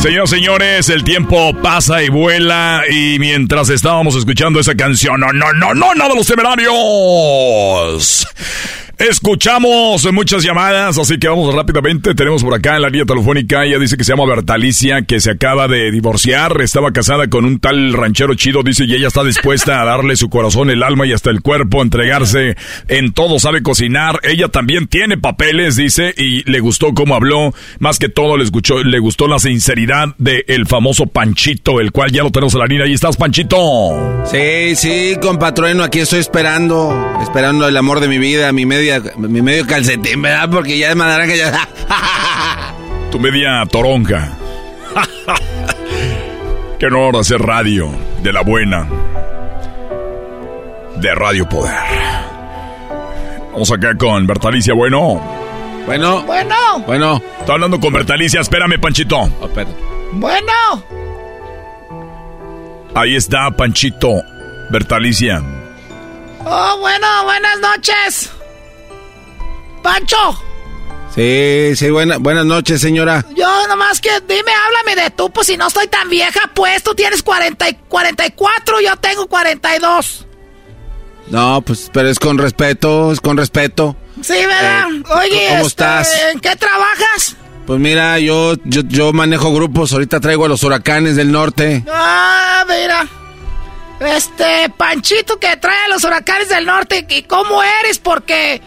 Señoras señores, el tiempo pasa y vuela y mientras estábamos escuchando esa canción, no, no, no, no, nada de los temerarios. Escuchamos muchas llamadas, así que vamos rápidamente. Tenemos por acá en la línea telefónica, ella dice que se llama Bertalicia, que se acaba de divorciar, estaba casada con un tal ranchero chido, dice, y ella está dispuesta a darle su corazón, el alma y hasta el cuerpo, entregarse en todo, sabe cocinar. Ella también tiene papeles, dice, y le gustó cómo habló. Más que todo, le, escuchó, le gustó la sinceridad del el famoso Panchito, el cual ya lo tenemos en la línea. Ahí estás, Panchito. Sí, sí, compatrueno, aquí estoy esperando, esperando el amor de mi vida, mi media mi medio calcetín, ¿verdad? Porque ya de que ya... tu media toronja. Qué honor hacer radio de la buena. De Radio Poder. Vamos acá con Bertalicia, bueno. Bueno. Bueno. Bueno. Está hablando con Bertalicia, espérame, Panchito. Oh, bueno. Ahí está, Panchito. Bertalicia. Oh, bueno, buenas noches. Pancho. Sí, sí, buena, buenas noches, señora. Yo nomás que dime, háblame de tú, pues si no estoy tan vieja, pues tú tienes 40 y 44, yo tengo 42. No, pues, pero es con respeto, es con respeto. Sí, ¿verdad? Eh, Oye, ¿cómo este, estás? ¿en qué trabajas? Pues mira, yo, yo, yo manejo grupos, ahorita traigo a los huracanes del norte. Ah, mira. Este, Panchito que trae a los huracanes del norte. ¿Y cómo eres? Porque,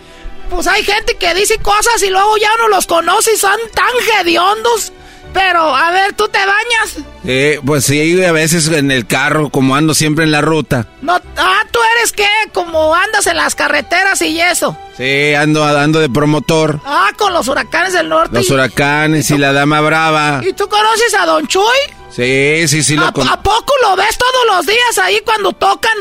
pues hay gente que dice cosas y luego ya uno los conoce y son tan hediondos. Pero, a ver, ¿tú te bañas? Eh, pues sí, a veces en el carro, como ando siempre en la ruta. No, ah, ¿tú eres qué? Como andas en las carreteras y eso. Sí, ando, ando de promotor. Ah, con los huracanes del norte. Los y- huracanes y la dama brava. ¿Y tú conoces a Don Chuy? Sí, sí, sí, lo ¿A, a poco lo ves todos los días ahí cuando tocan?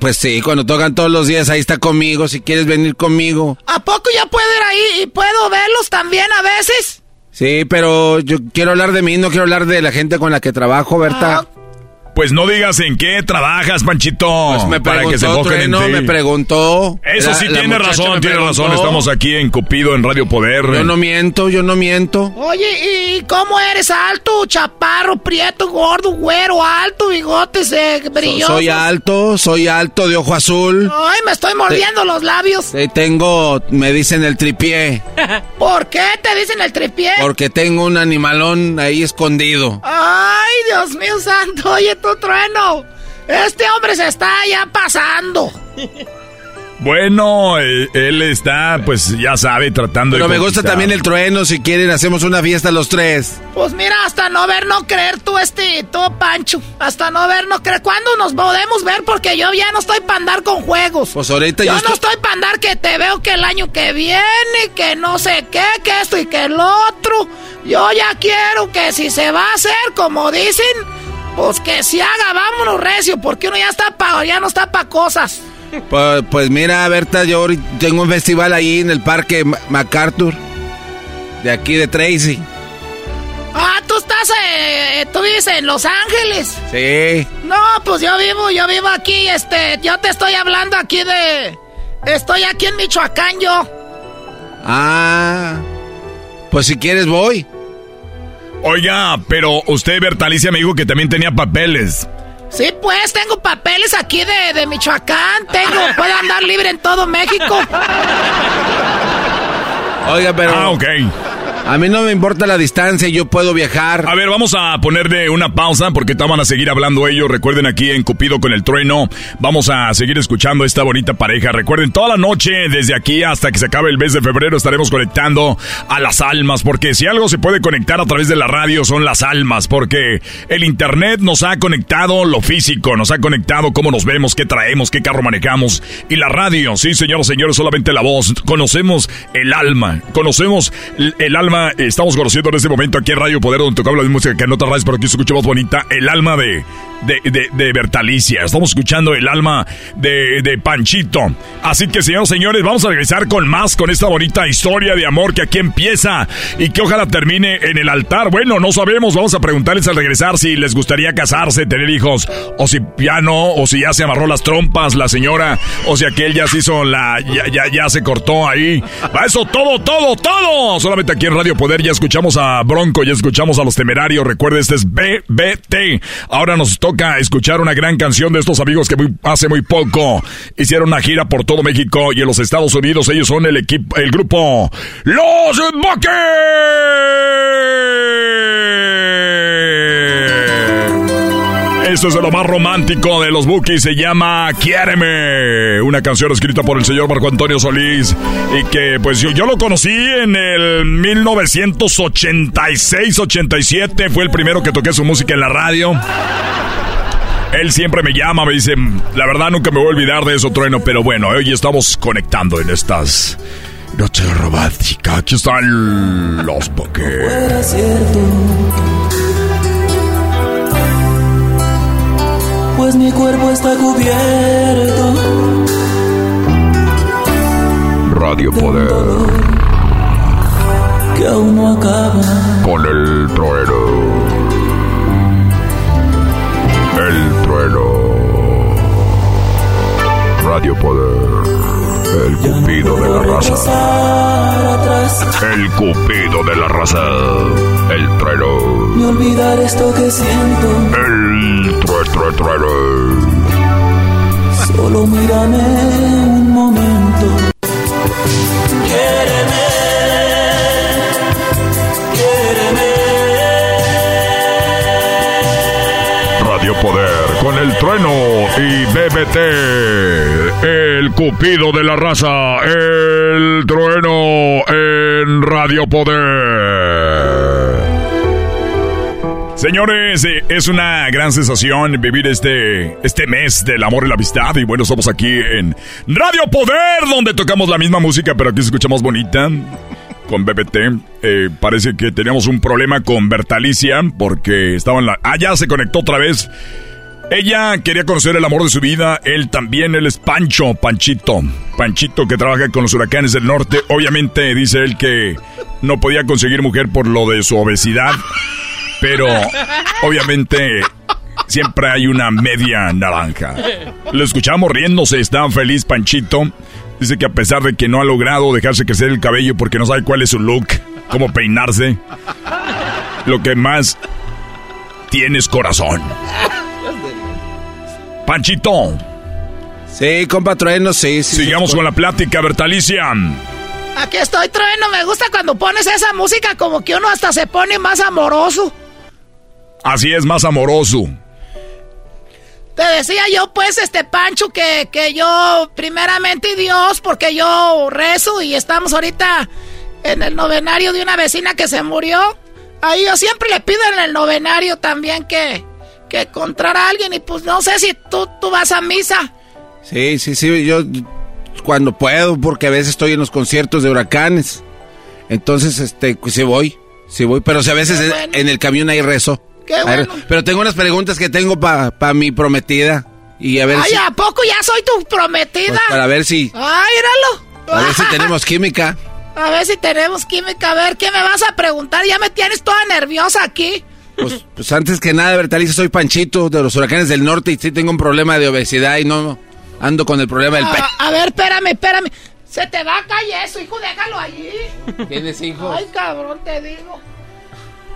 Pues, sí, cuando tocan todos los días, ahí está conmigo, si quieres venir conmigo. ¿A poco ya puedo ir ahí y puedo verlos también a veces? Sí, pero yo quiero hablar de mí, no quiero hablar de la gente con la que trabajo, Berta. Pues no digas en qué trabajas, Panchito. Pues me para que se enfoquen en Trueno, ti. me preguntó. Eso sí la tiene razón, tiene preguntó. razón. Estamos aquí en Cupido, en Radio Poder. Yo no miento, yo no miento. Oye, ¿y cómo eres? ¿Alto, chaparro, prieto, gordo, güero, alto, bigotes eh, So- brillosos? soy alto, soy alto de ojo azul. Ay, me estoy mordiendo los labios. Eh, tengo, me dicen el tripié, ¿Por qué te dicen el tripié? porque tengo un animalón ahí escondido. Ay, Dios mío santo, oye, tu trueno. Este hombre se está ya pasando. Bueno, eh, él está, pues ya sabe, tratando Pero de. me gusta también el trueno, si quieren hacemos una fiesta los tres. Pues mira, hasta no ver, no creer tú, este, tú, Pancho. Hasta no ver, no creer. ¿Cuándo nos podemos ver? Porque yo ya no estoy para andar con juegos. Pues ahorita yo yo, no estoy... estoy para andar que te veo que el año que viene, que no sé qué, que esto y que el otro. Yo ya quiero que si se va a hacer, como dicen, pues que se haga, vámonos recio, porque uno ya está pa, ya no está para cosas. Pues, pues mira, Berta, yo tengo un festival ahí en el parque Ma- MacArthur, de aquí de Tracy. Ah, tú estás, eh, tú vives en Los Ángeles. Sí. No, pues yo vivo, yo vivo aquí, este, yo te estoy hablando aquí de... Estoy aquí en Michoacán yo. Ah, pues si quieres voy. Oiga, pero usted, Bertalicia, me dijo que también tenía papeles. Sí, pues, tengo papeles aquí de, de Michoacán, tengo, puedo andar libre en todo México. Oiga, pero... Ah, ok. A mí no me importa la distancia, yo puedo viajar. A ver, vamos a ponerle una pausa porque estaban a seguir hablando ellos. Recuerden aquí en Cupido con el trueno. Vamos a seguir escuchando esta bonita pareja. Recuerden, toda la noche, desde aquí hasta que se acabe el mes de febrero, estaremos conectando a las almas. Porque si algo se puede conectar a través de la radio son las almas. Porque el internet nos ha conectado lo físico, nos ha conectado cómo nos vemos, qué traemos, qué carro manejamos. Y la radio, sí, señoras señores, solamente la voz. Conocemos el alma, conocemos el, el Estamos conociendo en este momento aquí en Radio Poder, donde tocamos la música que en otras radios, pero aquí se escucha más bonita, el alma de, de, de, de Bertalicia. Estamos escuchando el alma de, de Panchito. Así que, señores, señores, vamos a regresar con más, con esta bonita historia de amor que aquí empieza y que ojalá termine en el altar. Bueno, no sabemos, vamos a preguntarles al regresar si les gustaría casarse, tener hijos, o si ya no, o si ya se amarró las trompas la señora, o si aquel ya se hizo la, ya, ya, ya se cortó ahí. Va eso todo, todo, todo. Solamente aquí en Radio Poder ya escuchamos a Bronco, ya escuchamos a los temerarios. Recuerde, este es BBT. Ahora nos toca escuchar una gran canción de estos amigos que hace muy poco hicieron una gira por todo México y en los Estados Unidos. Ellos son el equipo, el grupo Los Buckets. Esto es de lo más romántico de los Bookies, se llama Quiéreme, una canción escrita por el señor Marco Antonio Solís y que pues yo, yo lo conocí en el 1986-87, fue el primero que toqué su música en la radio. Él siempre me llama, me dice, la verdad nunca me voy a olvidar de eso, Trueno, pero bueno, hoy estamos conectando en estas noches románticas. Aquí están los. Fuera Pues mi cuerpo está cubierto. Radio Poder Que aún no acaba. con el trueno. El trueno. Radio Poder. El cupido de la raza. El cupido de la raza. El trueno. Y olvidar esto que siento. El trueno, trueno. Solo mírame un momento. Quiéreme. Radio Poder con el trueno y BBT. El cupido de la raza. El trueno en Radio Poder. Señores, eh, es una gran sensación vivir este, este mes del amor y la amistad. Y bueno, estamos aquí en Radio Poder, donde tocamos la misma música, pero aquí se escucha más bonita. Con BBT. Eh, parece que teníamos un problema con Bertalicia, porque estaba en la. Ah, ya se conectó otra vez. Ella quería conocer el amor de su vida, él también, él es Pancho, Panchito. Panchito que trabaja con los huracanes del norte. Obviamente dice él que no podía conseguir mujer por lo de su obesidad. Pero obviamente siempre hay una media naranja. Lo escuchamos riéndose, está feliz Panchito. Dice que a pesar de que no ha logrado dejarse crecer el cabello porque no sabe cuál es su look, cómo peinarse, lo que más tiene es corazón. Panchito. Sí, compa Trueno, sí. sí Sigamos con la plática, Bertalicia. Aquí estoy, Trueno. Me gusta cuando pones esa música como que uno hasta se pone más amoroso. Así es, más amoroso. Te decía yo, pues, este Pancho, que, que yo, primeramente Dios, porque yo rezo y estamos ahorita en el novenario de una vecina que se murió. Ahí yo siempre le pido en el novenario también que, que encontrar a alguien y pues no sé si tú, tú vas a misa. Sí, sí, sí, yo cuando puedo, porque a veces estoy en los conciertos de huracanes. Entonces, este, pues sí voy, sí voy, pero si a veces en- bueno. en el camión hay rezo. Qué bueno. Pero tengo unas preguntas que tengo para mi prometida. Y a ver Ay, si, ¿a poco ya soy tu prometida? pues, para ver si, Ay, a ver si tenemos química. A ver si tenemos química. A ver, ¿qué me vas a preguntar? Ya me tienes toda nerviosa aquí. Pues, pues antes que nada, Bertalicia, soy Panchito de los huracanes del norte y sí tengo un problema de obesidad y no ando con el problema del pe... A, a ver, espérame, espérame. Se te va a caer eso, hijo, déjalo allí. ¿Tienes hijos? Ay, cabrón, te digo.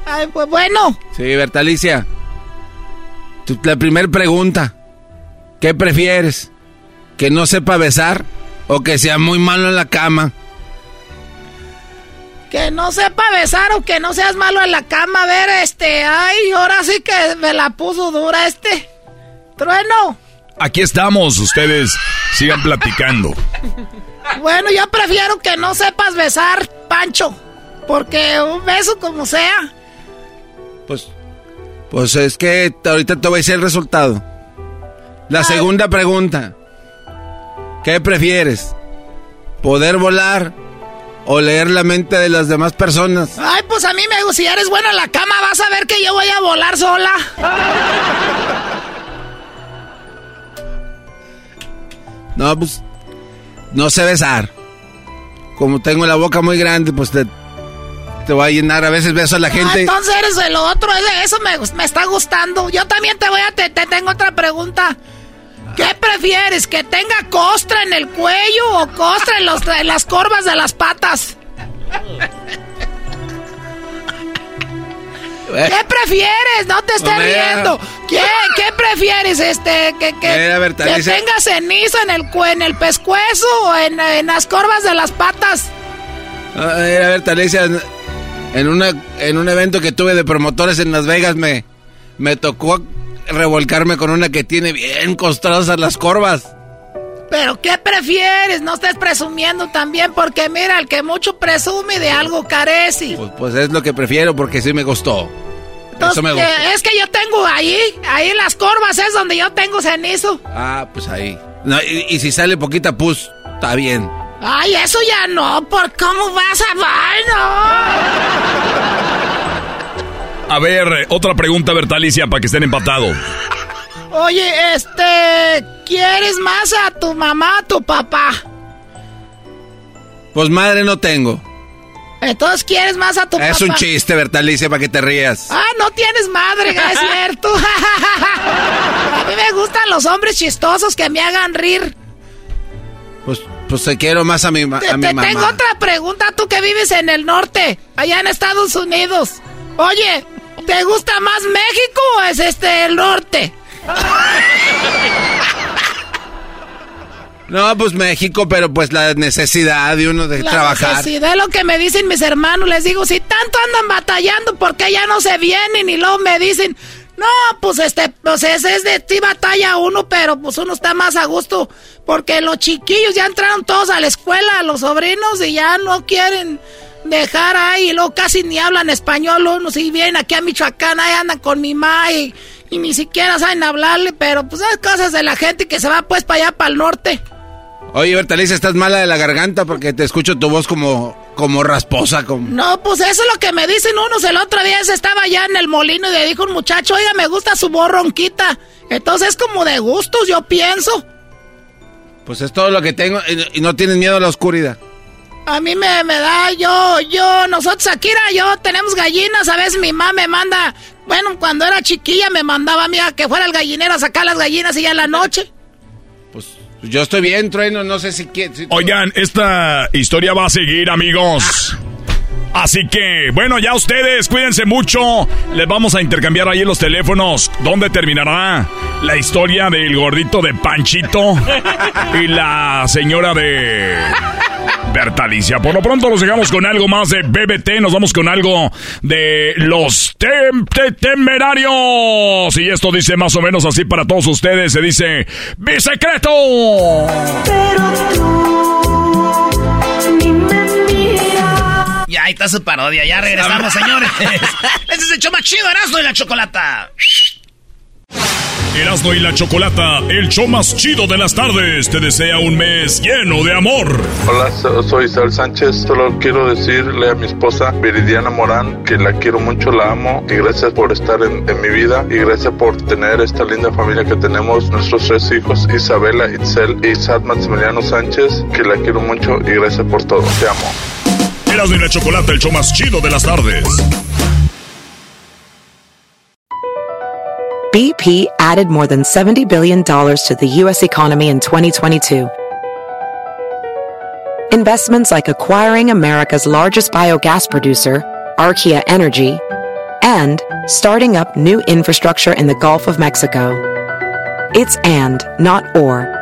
Ay, pues bueno. Sí, Bertalicia. Tu- la primera pregunta. ¿Qué prefieres? ¿Que no sepa besar o que sea muy malo en la cama? Que no sepa besar o que no seas malo en la cama. A ver, este. Ay, ahora sí que me la puso dura este. Trueno. Aquí estamos, ustedes sigan platicando. Bueno, yo prefiero que no sepas besar, Pancho. Porque un beso como sea. Pues, pues es que ahorita te voy a decir el resultado. La segunda pregunta. ¿Qué prefieres? ¿Poder volar o leer la mente de las demás personas? Ay, pues a mí me gusta. Si eres bueno en la cama, vas a ver que yo voy a volar sola. No, pues no sé besar. Como tengo la boca muy grande, pues te, te voy a llenar. A veces beso a la Ah, gente. entonces eres el otro. Eso me, me está gustando. Yo también te voy a. Te, te tengo otra pregunta. ¿Qué prefieres? ¿Que tenga costra en el cuello o costra en, los, en las corvas de las patas? ¿Qué prefieres? No te estés riendo. ¿Qué, qué prefieres? Este, que, que, Mira, que Bertalicia. tenga ceniza en el, en el pescuezo o en, en las corvas de las patas. A ver, a ver, Talicia, en- en, una, en un evento que tuve de promotores en Las Vegas me, me tocó revolcarme con una que tiene bien costrosas las corvas. Pero ¿qué prefieres? No estés presumiendo también, porque mira, el que mucho presume de algo carece. Pues, pues es lo que prefiero porque sí me gustó. Entonces, Eso me gustó. es que yo tengo ahí, ahí las corvas es donde yo tengo cenizo. Ah, pues ahí. No, y, y si sale poquita pus, está bien. Ay, eso ya no, ¿por cómo vas a A ver, otra pregunta, Bertalicia, para que estén empatados. Oye, este, ¿quieres más a tu mamá, a tu papá? Pues madre no tengo. Entonces, ¿quieres más a tu papá? Es un chiste, Bertalicia, para que te rías. Ah, no tienes madre, es cierto. a mí me gustan los hombres chistosos que me hagan rir. Pues, pues te quiero más a mi, a te, mi mamá. Tengo otra pregunta, tú que vives en el norte, allá en Estados Unidos. Oye, ¿te gusta más México o es este el norte? No, pues México, pero pues la necesidad de uno de la trabajar. necesidad es lo que me dicen mis hermanos. Les digo, si tanto andan batallando, ¿por qué ya no se vienen? Y luego me dicen, no, pues este, pues ese es de ti batalla uno, pero pues uno está más a gusto. Porque los chiquillos ya entraron todos a la escuela, los sobrinos, y ya no quieren dejar ahí. Y luego casi ni hablan español uno. Si vienen aquí a Michoacán, ahí andan con mi ma y, y ni siquiera saben hablarle. Pero pues es cosas de la gente que se va pues para allá, para el norte. Oye, Bertaliza, estás mala de la garganta porque te escucho tu voz como, como rasposa. Como... No, pues eso es lo que me dicen unos. El otro día se estaba allá en el molino y le dijo un muchacho, oiga, me gusta su voz ronquita. Entonces es como de gustos, yo pienso. Pues es todo lo que tengo y no tienes miedo a la oscuridad. A mí me, me da, yo, yo, nosotros, Akira, yo tenemos gallinas, a veces mi mamá me manda, bueno, cuando era chiquilla me mandaba a mí a que fuera el gallinero a sacar las gallinas y ya en la noche. Pues yo estoy bien, Trueno, no sé si quieres. Oigan, esta historia va a seguir, amigos. Así que, bueno, ya ustedes, cuídense mucho. Les vamos a intercambiar ahí los teléfonos. ¿Dónde terminará la historia del gordito de Panchito y la señora de Bertalicia? Por lo pronto los dejamos con algo más de BBT. Nos vamos con algo de los tem te temerarios. Y esto dice más o menos así para todos ustedes. Se dice, ¡Bisecreto! Ya, ahí está su parodia. Ya regresamos, señores. este es el show más chido, Erasmo y la Chocolata. Erasmo y la Chocolata, el show más chido de las tardes, te desea un mes lleno de amor. Hola, so- soy Sal Sánchez. Solo quiero decirle a mi esposa Viridiana Morán que la quiero mucho, la amo y gracias por estar en, en mi vida y gracias por tener esta linda familia que tenemos, nuestros tres hijos, Isabela, Itzel y Sad Maximiliano Sánchez, que la quiero mucho y gracias por todo. Te amo. Erasmo y la Chocolata, el show más chido de las tardes. BP added more than $70 billion to the U.S. economy in 2022. Investments like acquiring America's largest biogas producer, Archaea Energy, and starting up new infrastructure in the Gulf of Mexico. It's and, not or.